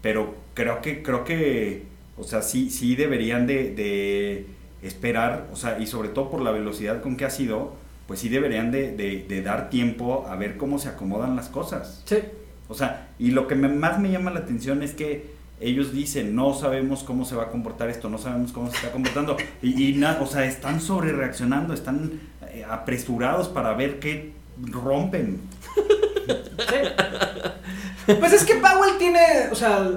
pero creo que, creo que, o sea, sí, sí deberían de, de esperar, o sea, y sobre todo por la velocidad con que ha sido, pues sí deberían de, de- de dar tiempo a ver cómo se acomodan las cosas. Sí. O sea, y lo que más me llama la atención es que ellos dicen, no sabemos cómo se va a comportar esto, no sabemos cómo se está comportando. Y, y o sea, están sobre reaccionando, están eh, apresurados para ver qué rompen. Sí. Pues es que Powell tiene, o sea,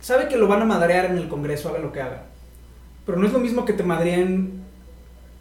sabe que lo van a madrear en el Congreso, haga lo que haga. Pero no es lo mismo que te madreen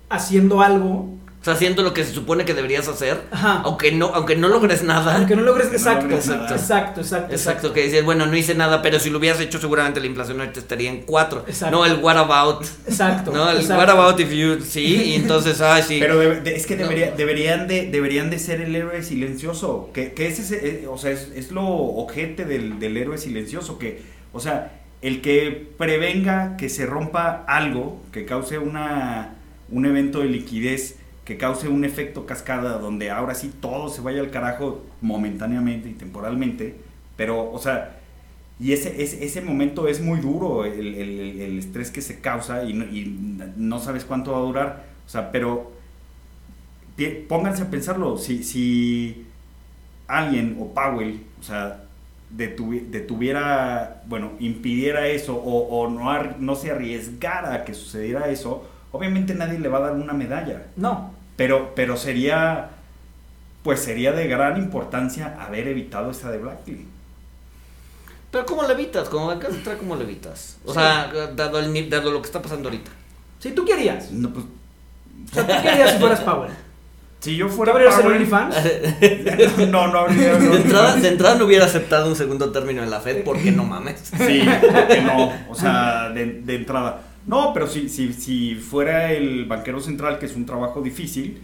haciendo algo. O sea, haciendo lo que se supone que deberías hacer. Ajá. Aunque no, aunque no logres nada. Aunque no logres, no exacto, logres exacto, nada. exacto, exacto, Exacto, que dices, bueno, no hice nada, pero si lo hubieras hecho, seguramente la inflación ahorita estaría en 4. Exacto. No el what about. Exacto. No, el exacto. what about if you. Sí, y entonces, ah, sí. Pero de- de- es que No. debería- deberían, de, deberían de ser el héroe silencioso, que, que ese es, eh, o sea, es, es lo ojete del, del héroe silencioso, que, o sea, el que prevenga que se rompa algo, que cause una, un evento de liquidez, que cause un efecto cascada donde ahora sí todo se vaya al carajo momentáneamente y temporalmente, pero, o sea, y ese, ese, ese momento es muy duro, el, estrés que se causa y no, sabes cuánto va a durar, o sea, pero pónganse a pensarlo, si, si alguien o Powell, o sea, detuvi- detuviera, bueno, impidiera eso o, o no, ar- no se arriesgara a que sucediera eso, obviamente nadie le va a dar una medalla, No. Pero, pero sería, pues sería de gran importancia haber evitado esa de Blackley. Pero ¿cómo le evitas? Como acá se trae, ¿cómo le evitas? O sea, dado, el, dado lo que está pasando ahorita. Si tú querías. No, pues. O sea, tú querías si fueras Powell. Si yo fuera ¿Tú Powell- OnlyFans? no, no habría. De entrada, de entrada no hubiera aceptado un segundo término en la Fed porque no mames. Sí, porque no, o sea, de, de entrada. No, pero si, si, si fuera el banquero central, que es un trabajo difícil,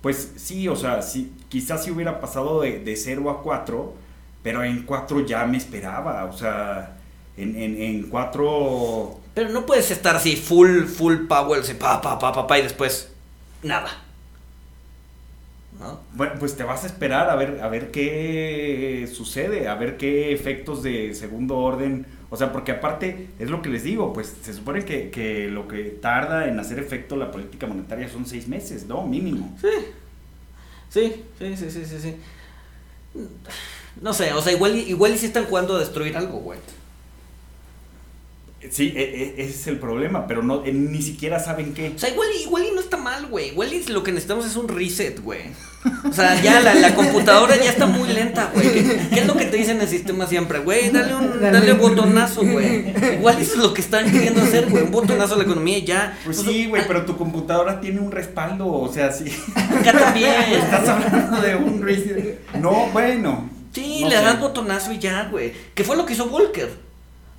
pues sí, o sea, sí, quizás si hubiera pasado de, de 0 a 4, pero en 4 ya me esperaba, o sea, en, en, en 4... Pero no puedes estar así full, full Powell, así, pa, pa, pa, pa, pa, y después nada. ¿No? Bueno, pues te vas a esperar a ver, a ver qué sucede, a ver qué efectos de segundo orden, o sea, porque aparte es lo que les digo, pues se supone que, que lo que tarda en hacer efecto la política monetaria son seis meses, ¿no? Mínimo. Sí. Sí, sí, sí, sí, sí, sí. No sé, o sea, igual, igual si están jugando a destruir algo, güey. Sí, e- e- ese es el problema, pero no, eh, ni siquiera saben qué. O sea, igual, igual y no está mal, güey. Igual y lo que necesitamos es un reset, güey. O sea, ya la, la computadora ya está muy lenta, güey. ¿Qué, es lo que te dicen en el sistema siempre, güey? Dale un dale botonazo, güey. Igual eso es lo que están queriendo hacer, güey. Un botonazo a la economía y ya. Pues O sea, sí, güey, pero tu computadora tiene un respaldo, o sea, sí. Acá también. Estás hablando de un reset. No, bueno. Sí, no le sé. das botonazo y ya, güey. ¿Qué fue lo que hizo Volker?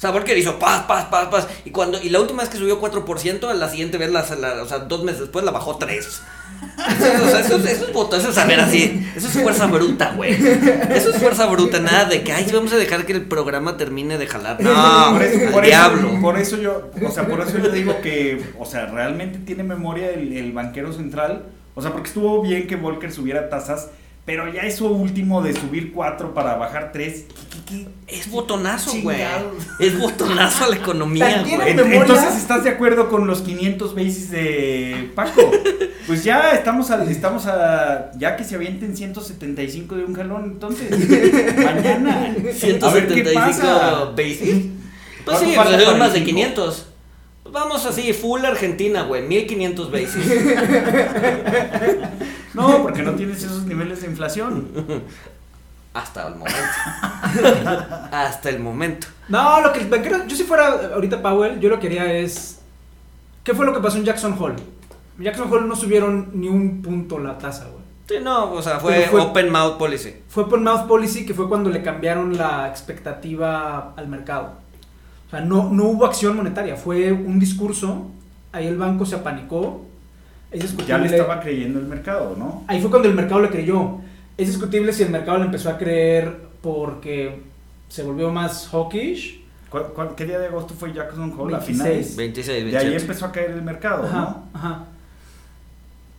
O sea, Volker hizo paz, paz, paz, paz. Y cuando y la última vez que subió 4%, a la siguiente vez, la, la- o sea, dos meses después la bajó 3. O sea, eso, es- eso es botón, eso es saber así. Eso es fuerza bruta, güey. Eso es fuerza bruta, nada de que, ay, vamos a dejar que el programa termine de jalar. No, por, eso, al por eso- diablo. por eso yo, o sea, por eso yo digo que, o sea, realmente tiene memoria el, el banquero central. O sea, porque estuvo bien que Volcker subiera tasas, pero ya eso último de subir 4 para bajar 3, Es botonazo, güey. Es botonazo a la economía, güey. Entonces, ¿estás de acuerdo con los 500 bases de Paco? Pues ya estamos a, estamos a, ya que se avienten 175 de un jalón, entonces, mañana. A ver qué 175 pasa. basis. Pues ¿Cuánto sí, pues, más de cinco? 500. Vamos así, full Argentina, güey, 1500 basis. No, porque no tienes esos niveles de inflación. Hasta el momento. Hasta el momento. No, lo que yo si fuera ahorita Powell, yo lo que haría es, ¿qué fue lo que pasó en Jackson Hole? En Jackson Hole no subieron ni un punto la tasa, güey. Sí, no, o sea, fue, open mouth policy. Fue por mouth policy que fue cuando le cambiaron la expectativa al mercado. O sea, no, no hubo acción monetaria, fue un discurso, ahí el banco se apanicó. Es Ya discutible, le estaba creyendo el mercado, ¿no? Ahí fue cuando el mercado le creyó. Es discutible si el mercado le empezó a creer porque se volvió más hawkish. ¿Cuál- cuál- qué día de agosto fue Jackson Hole? A 26. finales. 26, De ahí 28. empezó a caer el mercado, Ajá, ¿no? ajá.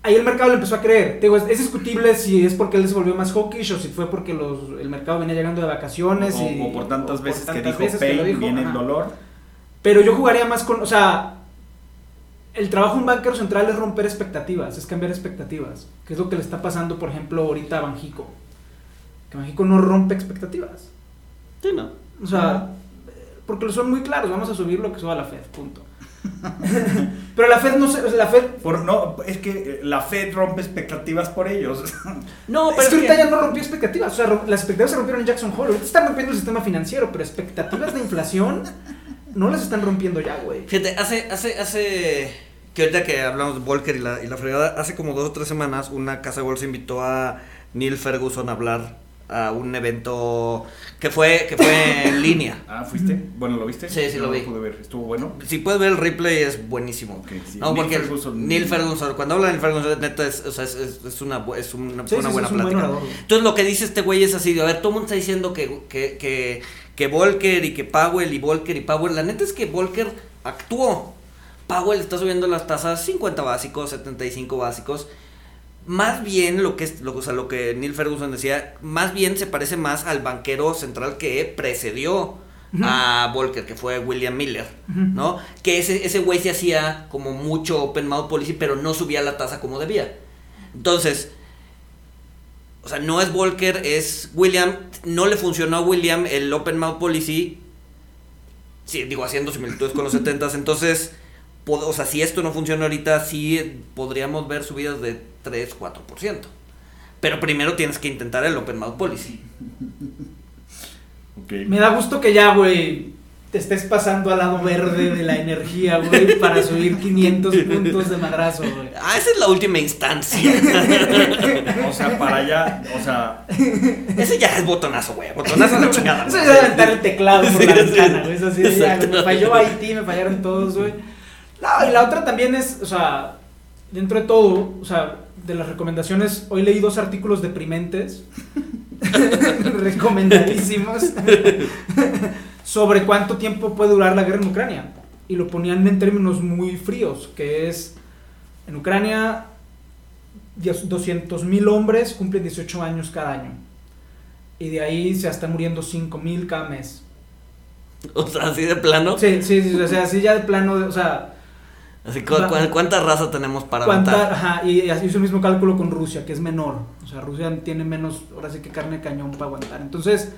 Ahí el mercado le empezó a creer. Te digo, es, es discutible si es porque él se volvió más hawkish o si fue porque los, el mercado venía llegando de vacaciones. O, y, o por tantas o veces que tantas dijo veces pain, lo dijo, viene el ajá. dolor. Pero yo jugaría más con, o sea, el trabajo de un banquero central es romper expectativas, es cambiar expectativas, que es lo que le está pasando, por ejemplo, ahorita a Banjico. Que Banjico no rompe expectativas. Sí, no. O sea, porque son muy claros, vamos a subir lo que suba la Fed, punto. Pero la Fed no se, la Fed Por, no, es que la Fed rompe expectativas por ellos. No, pero es que ahorita ya no rompió expectativas. O sea, las expectativas se rompieron en Jackson Hole. Ahorita están rompiendo el sistema financiero, pero expectativas de inflación no las están rompiendo ya, güey. Fíjate, hace, hace, hace, que ahorita que hablamos de Volker y la, y la fregada, hace como dos o tres semanas una casa de bolsa invitó a Neil Ferguson a hablar a un evento que fue, que fue en línea. Ah, ¿fuiste? Bueno, ¿lo viste? Sí, sí, No lo vi. pude ver. ¿Estuvo bueno? Si puedes ver el replay es buenísimo. Ok, sí. No, Neil porque Ferguson. Neil Ferguson, cuando habla de Neil Ferguson, neta, es, o sea, es, es- es una, bu- es una, Sí, una sí, buena es un buen plática. Entonces lo que dice este güey es así, a ver, todo el mundo está diciendo que, que, que, que Volker y que Powell y Volker y Powell, la neta es que Volker actuó. Powell está subiendo las tasas 50 básicos, 75 básicos. Más bien lo que es, lo, o sea, lo que Neil Ferguson decía, más bien se parece más al banquero central que precedió a Volker, que fue William Miller. ¿no? Que ese ese güey se hacía como mucho open mouth policy, pero no subía la tasa como debía. Entonces, o sea, no es Volker, es William. No le funcionó a William el Open Mouth Policy. Sí, digo, haciendo similitudes con los 70s. Entonces, o sea, si esto no funciona ahorita, sí podríamos ver subidas de 3, 4%. Pero primero tienes que intentar el Open Mouth Policy. Me da gusto que ya, güey, te estés pasando al lado verde de la energía, güey, para subir 500 puntos de madrazo, güey. Ah, esa es la última instancia. o sea, para allá, o sea. Ese ya es botonazo, güey. Botonazo a la chingada. Eso es aventar el teclado por la ventana, güey. Eso sí, ya, me falló Haití, me fallaron todos, güey. No, y la otra también es, o sea, dentro de todo, o sea, de las recomendaciones, hoy leí dos artículos deprimentes. recomendadísimos sobre cuánto tiempo puede durar la guerra en Ucrania. Y lo ponían en términos muy fríos, que es, en Ucrania, 200 mil hombres cumplen 18 años cada año. Y de ahí se están muriendo 5 mil cada mes. O sea, así de plano. Sí, sí, sí, o sea, así ya de plano, o sea... Así, ¿cuánta raza tenemos para matar? Ajá, y así hizo el mismo cálculo con Rusia, que es menor. O sea, Rusia tiene menos, ahora sí que carne de cañón para aguantar. Entonces,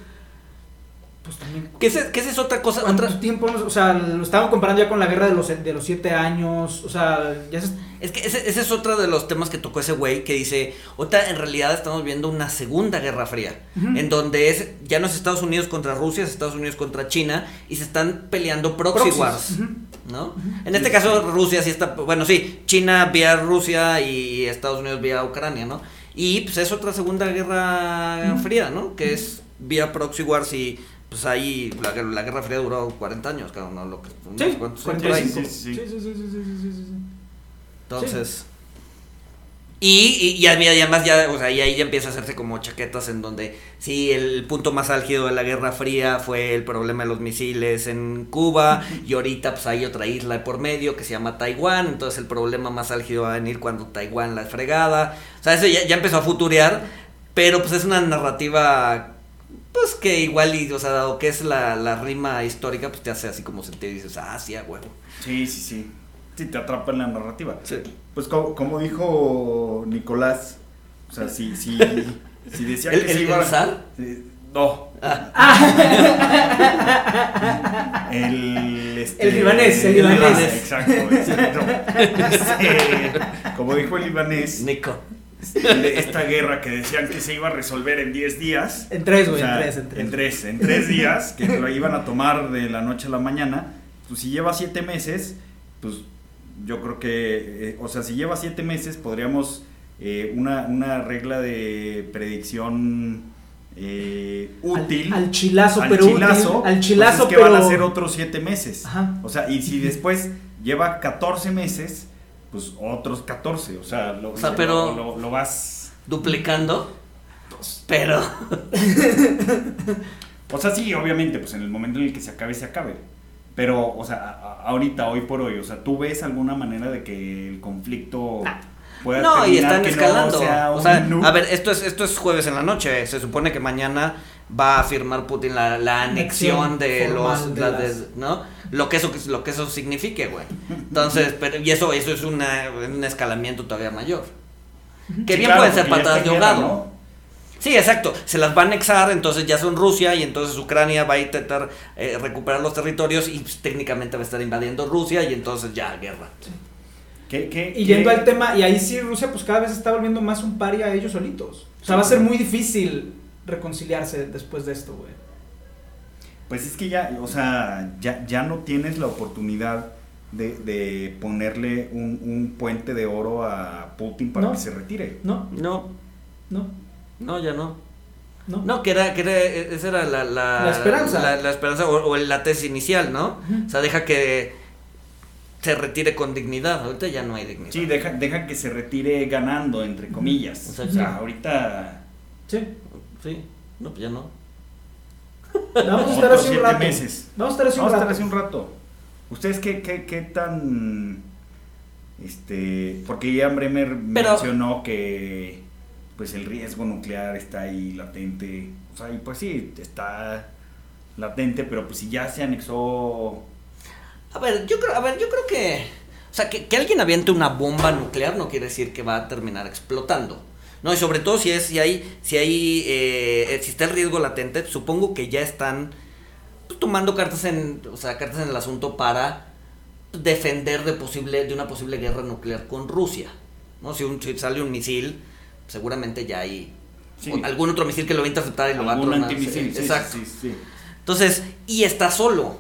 pues también. ¿Qué es, qué es otra cosa? ¿Cuánto tiempo? O sea, lo estaban comparando ya con la guerra de los, de los siete años. O sea, ya se... Es que ese, ese, es otro de los temas que tocó ese güey que dice: Otra, en realidad estamos viendo una segunda guerra fría. En donde es ya no es Estados Unidos contra Rusia, es Estados Unidos contra China. Y se están peleando proxy wars. ¿No? En este caso, Rusia sí está. Bueno, sí, China vía Rusia y Estados Unidos vía Ucrania, ¿no? Y pues es otra segunda guerra fría, ¿no? Que es vía proxy wars y pues ahí la, la, Guerra Fría duró 40 años, cada uno, lo que, sí, sí, sí, sí, sí, Entonces... Y, y, además ya, o sea, y ahí ya empieza a hacerse como chaquetas en donde sí, el punto más álgido de la Guerra Fría fue el problema de los misiles en Cuba y ahorita pues hay otra isla por medio que se llama Taiwán, entonces el problema más álgido va a venir cuando Taiwán la fregada. O sea, eso ya, ya empezó a futurear, pero pues es una narrativa pues que igual, y, o sea, dado que es la, la rima histórica, pues te hace así como sentir y dices, ah, sí, a huevo. Sí, sí, sí. Sí, te atrapa en la narrativa. Sí. Pues como, como dijo Nicolás, o sea, si, si, si decía que se iba... ¿El no. Ah. el, este, el libanés, el libanés. Exacto, exacto. Este, como dijo el libanés. Nico esta guerra que decían que se iba a resolver en 10 días. En 3, güey, en 3, en 3. En 3, días, que lo iban a tomar de la noche a la mañana. Pues si lleva 7 meses, pues yo creo que, eh, o sea, si lleva 7 meses, podríamos eh, una, una regla de predicción eh, útil. Al, chilazo, pero chilazo, útil, al chilazo, pues es que van a ser otros 7 meses. Ajá. O sea, y si después lleva 14 meses, pues otros 14, o sea, lo, pero lo, vas duplicando, pero... o sea, sí, obviamente, pues en el momento en el que se acabe, se acabe. Pero, o sea, ahorita, hoy por hoy, o sea, ¿tú ves alguna manera de que el conflicto... Pueda no, y están escalando. o sea, a ver, esto es, esto es jueves en la noche. Se supone que mañana va a firmar Putin la, la anexión de los, ¿no? Lo que eso lo que eso signifique, güey. Entonces, pero y eso eso es una, un escalamiento todavía mayor. Que bien puede ser patadas de ahogado. Sí, exacto. Se las va a anexar, entonces ya son Rusia y entonces Ucrania va a intentar eh, recuperar los territorios y pues, técnicamente va a estar invadiendo Rusia y entonces ya guerra. y yendo al tema, y ahí sí Rusia pues cada vez está volviendo más un paria a ellos solitos. O sea, va a ser muy difícil reconciliarse después de esto, güey. Pues es que ya, o sea, ya, ya no tienes la oportunidad de, de ponerle un, un, puente de oro a Putin para que se retire. No, no, no. No, ya no. No, no que, era, que era, esa era la, la, esperanza. La, esperanza o, la tesis inicial, ¿no? O sea, deja que se retire con dignidad. Ahorita ya no hay dignidad. Sí, deja, deja que se retire ganando, entre comillas. O sea, ahorita... Sí. Sí, no, pues ya no. Vamos a estar así un rato. Meses. Vamos a estar así un rato. Estar un rato. ¿Ustedes qué, qué, qué tan... Este, porque Ian Bremer mencionó que pues el riesgo nuclear está ahí latente. O sea, y pues sí, está latente, pero pues si ya se anexó. A ver, yo creo, a ver, yo creo que. O sea, que, que alguien aviente una bomba nuclear no quiere decir que va a terminar explotando. No, y sobre todo si es, si hay, si hay, eh, si está el riesgo latente, supongo que ya están pues, tomando cartas en, o sea, cartas en el asunto para defender de posible, de una posible guerra nuclear con Rusia. ¿no? Si, un, sale un misil, seguramente ya hay algún otro misil que lo va a interceptar y lo va a tronar. Exacto. Entonces, y está solo.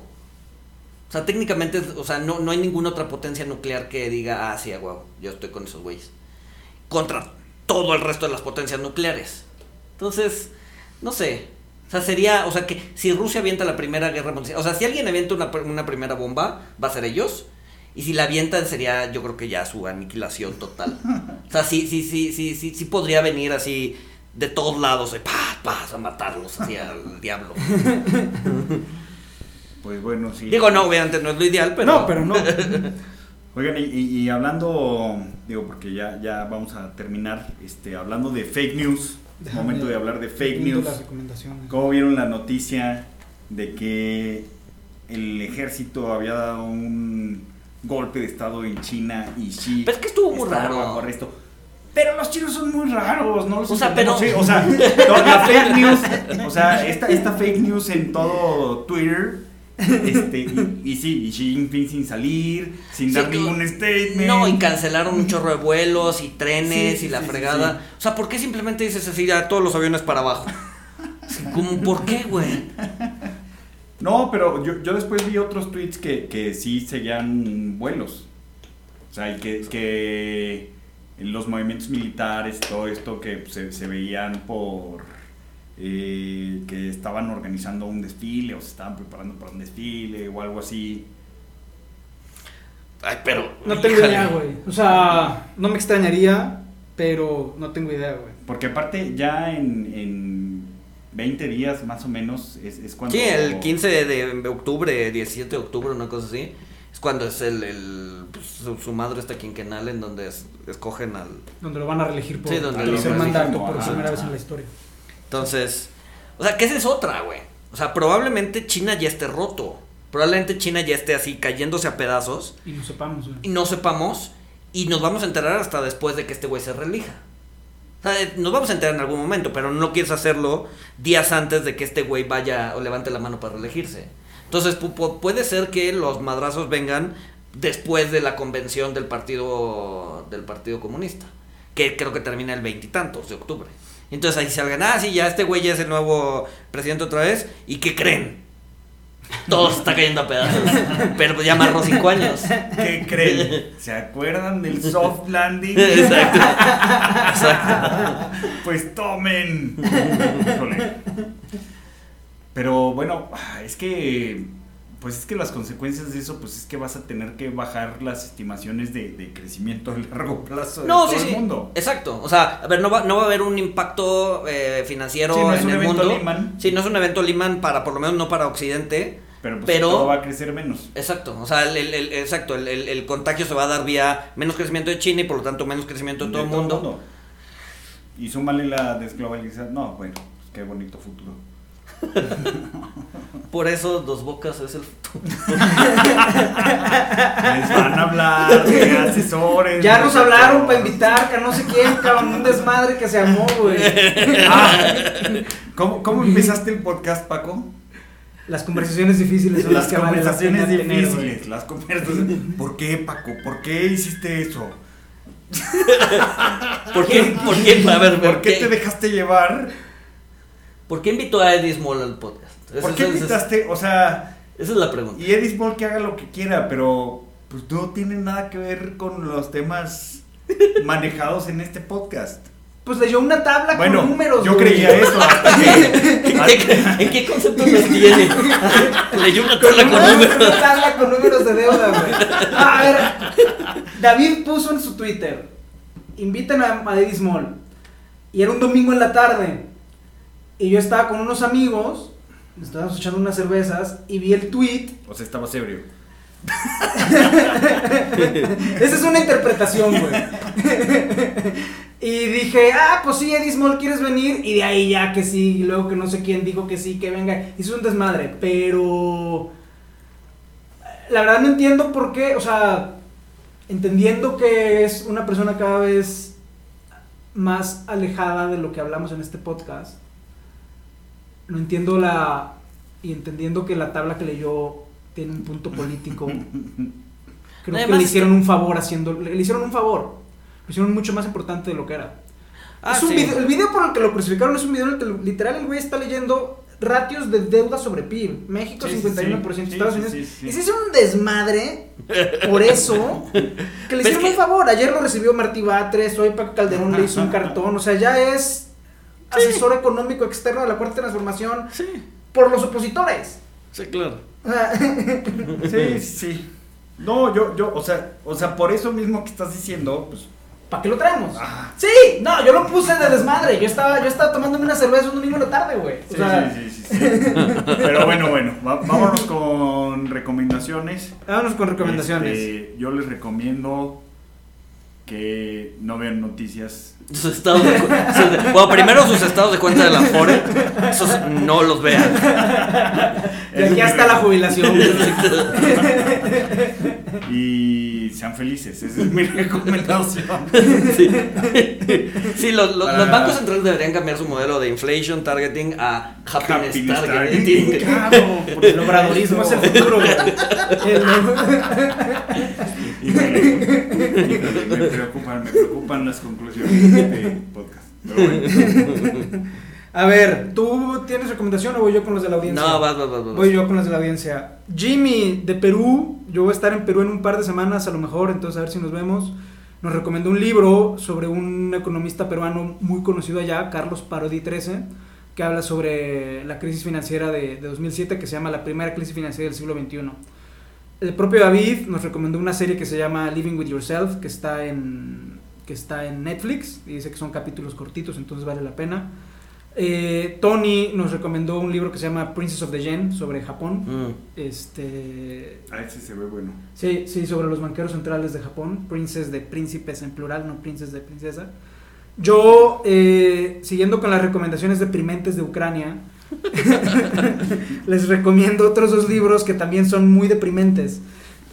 sea, técnicamente, o sea, no, no hay ninguna otra potencia nuclear que diga, ah, sí, wow, yo estoy con esos güeyes. Contra todo el resto de las potencias nucleares. Entonces, no sé. O sea, sería, o sea, que si Rusia avienta la primera guerra mundial, o sea, si alguien avienta una, una primera bomba, va a ser ellos. Y si la avientan sería, yo creo que ya su aniquilación total. O sea, sí, sí, sí, sí, sí, sí podría venir así de todos lados, de paz, paz, a matarlos así al diablo. Pues bueno, sí. Digo, no, obviamente no es lo ideal, pero. No, pero no. Oigan, y, hablando, digo, porque ya, ya vamos a terminar, este, hablando de fake news, momento de hablar de fake news. ¿Cómo vieron la noticia de que el ejército había dado un golpe de estado en China y sí. Pero es que estuvo muy raro. Pero los chinos son muy raros, ¿no? o sea, pero... o sea, la fake news, o sea, esta, esta fake news en todo Twitter, este, y, sí, y Xi Jinping sin salir, sin dar ningún statement. No, y cancelaron un chorro de vuelos y trenes y la fregada. O sea, ¿por qué simplemente dices así, ya todos los aviones para abajo? ¿Cómo, ¿Por qué, güey? No, pero yo, yo después vi otros tweets que, que sí seguían vuelos. O sea, y que, que los movimientos militares, todo esto que se, se veían por eh, que estaban organizando un desfile o se estaban preparando para un desfile o algo así. Ay, pero. No tengo idea, güey. O sea, no me extrañaría, pero no tengo idea, güey. Porque aparte, ya en, en 20 días más o menos es, es cuando. Sí, el 15 de octubre, 17 de octubre, una cosa así. Es cuando es el. el pues, su, madre está quinquenal en donde escogen al. Donde lo van a reelegir por sí, donde tercer mandato por primera vez en la historia. Entonces. O sea, que esa es otra, güey. O sea, probablemente China ya esté roto. Probablemente China ya esté así cayéndose a pedazos. Y no sepamos, güey. Y no sepamos. Y nos vamos a enterar hasta después de que este güey se relija nos vamos a enterar en algún momento, pero no quieres hacerlo días antes de que este güey vaya o levante la mano para reelegirse. Entonces puede ser que los madrazos vengan después de la convención del partido del partido comunista, que creo que termina el veintitantos de octubre. Entonces ahí salgan, ah, sí, ya este güey ya es el nuevo presidente otra vez, ¿y qué creen? Todo se está cayendo a pedazos. Pero pues ya amarró cinco años. ¿Qué creen? ¿Se acuerdan del soft landing? Exacto. Exacto. Pues tomen. Pero bueno, es que pues es que las consecuencias de eso, pues es que vas a tener que bajar las estimaciones de, crecimiento a largo plazo de todo el mundo. Exacto. O sea, a ver, no va, no va a haber un impacto eh, financiero no en el mundo. Sí, no es un evento Lehman para, por lo menos no para Occidente. Pero, pues, todo va a crecer menos. Exacto. O sea, el, exacto, el, contagio se va a dar vía menos crecimiento de China y por lo tanto menos crecimiento de, todo, el mundo. Y súmale la desglobalización. No, bueno, pues, qué bonito futuro. Por eso Dos Bocas es el futuro. Les van a hablar de asesores. Ya nos hablaron para invitar que no sé quién, cabrón, un desmadre que se amó, güey. Ah, ¿cómo, ¿Cómo empezaste el podcast, Paco? Las conversaciones difíciles son las, las conversaciones difíciles, las conversaciones. ¿Por qué, Paco? ¿Por qué hiciste eso? ¿Por qué? ¿Por qué? A ver, ¿por, qué te dejaste llevar? ¿Por qué invitó a Eddie Small al podcast? ¿Por qué invitaste? O sea. Esa es la pregunta. Y Eddie Small que haga lo que quiera, pero pues no tiene nada que ver con los temas manejados en este podcast. Pues leyó una tabla con números. Yo creía eso. ¿En qué concepto los tiene? leyó una tabla con, números. Una tabla con números de deuda, güey. A ver, David puso en su Twitter: inviten a, a Eddie Small. Y era un domingo en la tarde. Y yo estaba con unos amigos, estábamos echando unas cervezas y vi el tweet. O sea, estaba ebrio. Esa es una interpretación, güey. y dije, ah, pues sí, Eddie Small, ¿quieres venir? Y de ahí ya que sí, y luego que no sé quién dijo que sí, que venga. Hizo un desmadre, pero... La verdad no entiendo por qué, o sea, entendiendo que es una persona cada vez más alejada de lo que hablamos en este podcast no entiendo la. Y entendiendo que la tabla que leyó tiene un punto político. creo que le hicieron un favor haciendo. Le, hicieron un favor. Lo hicieron mucho más importante de lo que era. Ah, es un video, el video por el que lo crucificaron es un video en el que literal el güey está leyendo ratios de deuda sobre PIB. México 51%, Estados Unidos. y se hizo un desmadre por eso que le hicieron un favor. Ayer lo recibió Martí Batres, hoy Paco Calderón le hizo un cartón. O sea, ya es asesor económico externo de la Cuarta Transformación por los opositores. Sí, claro. sí, sí. No, yo, yo, o sea, o sea, por eso mismo que estás diciendo, pues ¿Para qué lo traemos? Sí, no, yo lo puse de desmadre. Yo estaba, yo estaba tomándome una cerveza un domingo en la tarde, güey. Sí, sí, sí, sí, Pero bueno, bueno, vámonos con recomendaciones. Vámonos con recomendaciones. Este, yo les recomiendo que no vean noticias. Sus estados de, bueno, primero sus estados de cuenta de la FORE, esos no los vean. Y aquí hasta la jubilación. y sean felices, esa es mi recomendación. Sí, los, bancos centrales deberían cambiar su modelo de inflation targeting a happiness, targeting. Claro, porque el obradorismo es el futuro. y me, preocupan, me preocupan las conclusiones de este podcast. A ver, ¿tú tienes recomendación o voy yo con los de la audiencia? No, vas, vas, vas. Voy yo con los de la audiencia. Jimmy, de Perú, yo voy a estar en Perú en un par de semanas a lo mejor, entonces a ver si nos vemos. Nos recomendó un libro sobre un economista peruano muy conocido allá, Carlos Parodi 13, que habla sobre la crisis financiera de, de 2007, que se llama La primera crisis financiera del siglo XXI. El propio David nos recomendó una serie que se llama Living with Yourself, que está en, que está en Netflix, y dice que son capítulos cortitos, entonces vale la pena. Eh, Tony nos recomendó un libro que se llama Princess of the Yen sobre Japón. Mm. Este. Ah, ese se ve bueno. Sí, sí, sobre los banqueros centrales de Japón. Princess de príncipes en plural, no princess de princesa. Yo, eh, siguiendo con las recomendaciones deprimentes de Ucrania, les recomiendo otros dos libros que también son muy deprimentes.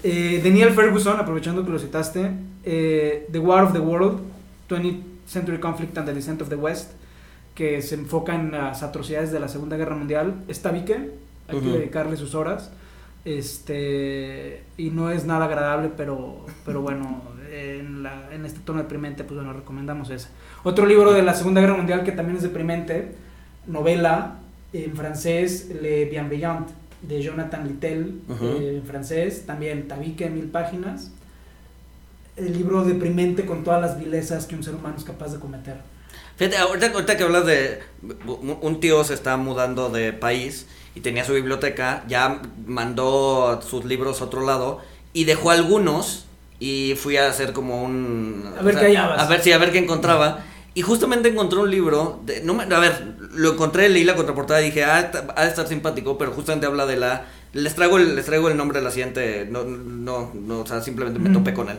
Eh, Daniel Ferguson, aprovechando que lo citaste, The War of the World, 20th Century Conflict and the Descent of the West que se enfoca en las atrocidades de la Segunda Guerra Mundial. Es tabique, hay que dedicarle sus horas. Este, y no es nada agradable, pero, pero bueno, en, la, en este tono deprimente, pues bueno, recomendamos ese. Otro libro de la Segunda Guerra Mundial que también es deprimente, novela en francés, Le Bienveillant, de Jonathan Littell, eh, en francés, también tabique, mil páginas. El libro deprimente con todas las vilezas que un ser humano es capaz de cometer. Fíjate, ahorita, que hablas de. Un tío se está mudando de país y tenía su biblioteca, ya mandó sus libros a otro lado y dejó algunos y fui a hacer como un. A ver qué hallabas. A ver, sí, a ver qué encontraba. Y justamente encontré un libro, de, no a ver, lo encontré, leí la contraportada y dije, ah, ha de estar simpático, pero justamente habla de la... Les traigo el, les traigo el nombre de la siguiente, no, no, no, o sea, simplemente me topé con él.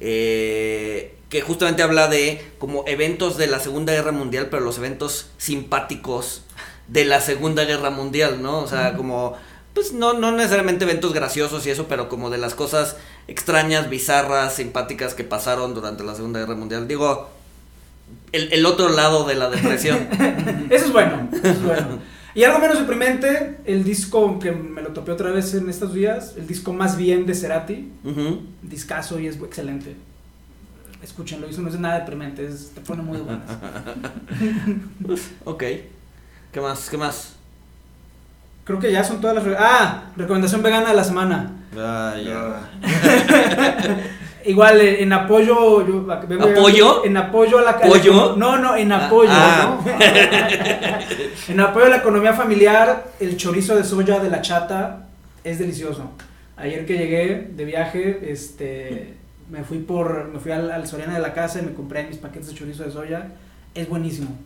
Eh, que justamente habla de como eventos de la Segunda Guerra Mundial, pero los eventos simpáticos de la Segunda Guerra Mundial, ¿no? O sea, como, pues no, no necesariamente eventos graciosos y eso, pero como de las cosas extrañas, bizarras, simpáticas que pasaron durante la Segunda Guerra Mundial. Digo, el, el otro lado de la depresión. eso es bueno, eso es bueno. Y algo menos deprimente, el disco que me lo topé otra vez en estos días, el disco más bien de Cerati. Discaso y es excelente. Escúchenlo, eso no es nada deprimente, es, te pone muy buenas. ok. ¿Qué más? ¿Qué más? Creo que ya son todas las... Ah, recomendación vegana de la semana. Ah, ya. Igual en apoyo. ¿Apoyo? En apoyo a la. ¿Apoyo? No, no, en ah, apoyo, ah. en apoyo a la economía familiar, el chorizo de soya de la chata es delicioso. Ayer que llegué de viaje, este. Me fui por. Me fui al, Soriana de la casa y me compré mis paquetes de chorizo de soya. Es buenísimo.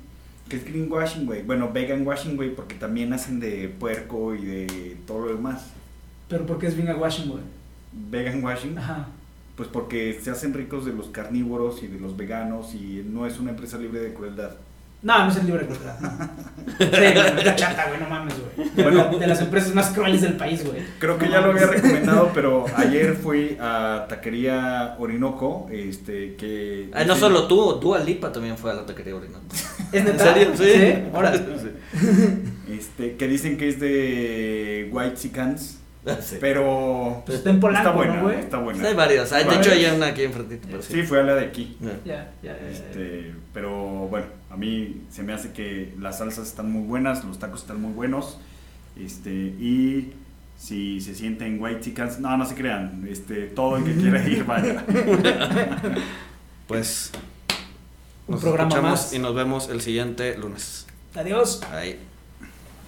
Que es greenwashing, güey. Bueno, vegan washing, güey, porque también hacen de puerco y de todo lo demás. ¿Pero por qué es vegan washing, güey? Vegan washing. Ajá. Pues porque se hacen ricos de los carnívoros y de los veganos y no es una empresa libre de crueldad. No, no es el libre de crueldad. Sí, la chata, güey, no mames, güey. Bueno, de las empresas más crueles del país, güey. Creo que ya lo había recomendado, pero ayer fui a Taquería Orinoco, este, que... Ah, no solo tú, tú Alipa también fue a la Taquería Orinoco. ¿Es neta? ¿En serio? Sí. Ahora. Este, que dicen que es de White Chickens Pero pues está en Polanco, está buena, güey? está buena. hay varios. de hecho, hay una aquí enfrentito. Sí, sí, fue a la de aquí. Ya, ya, este, pero bueno, a mí se me hace que las salsas están muy buenas, los tacos están muy buenos. Este, y si se sienten white chickens, no, no se crean. Este, todo el que quiera ir, vaya. pues un programa más. y nos vemos el siguiente lunes. Adiós. Ahí.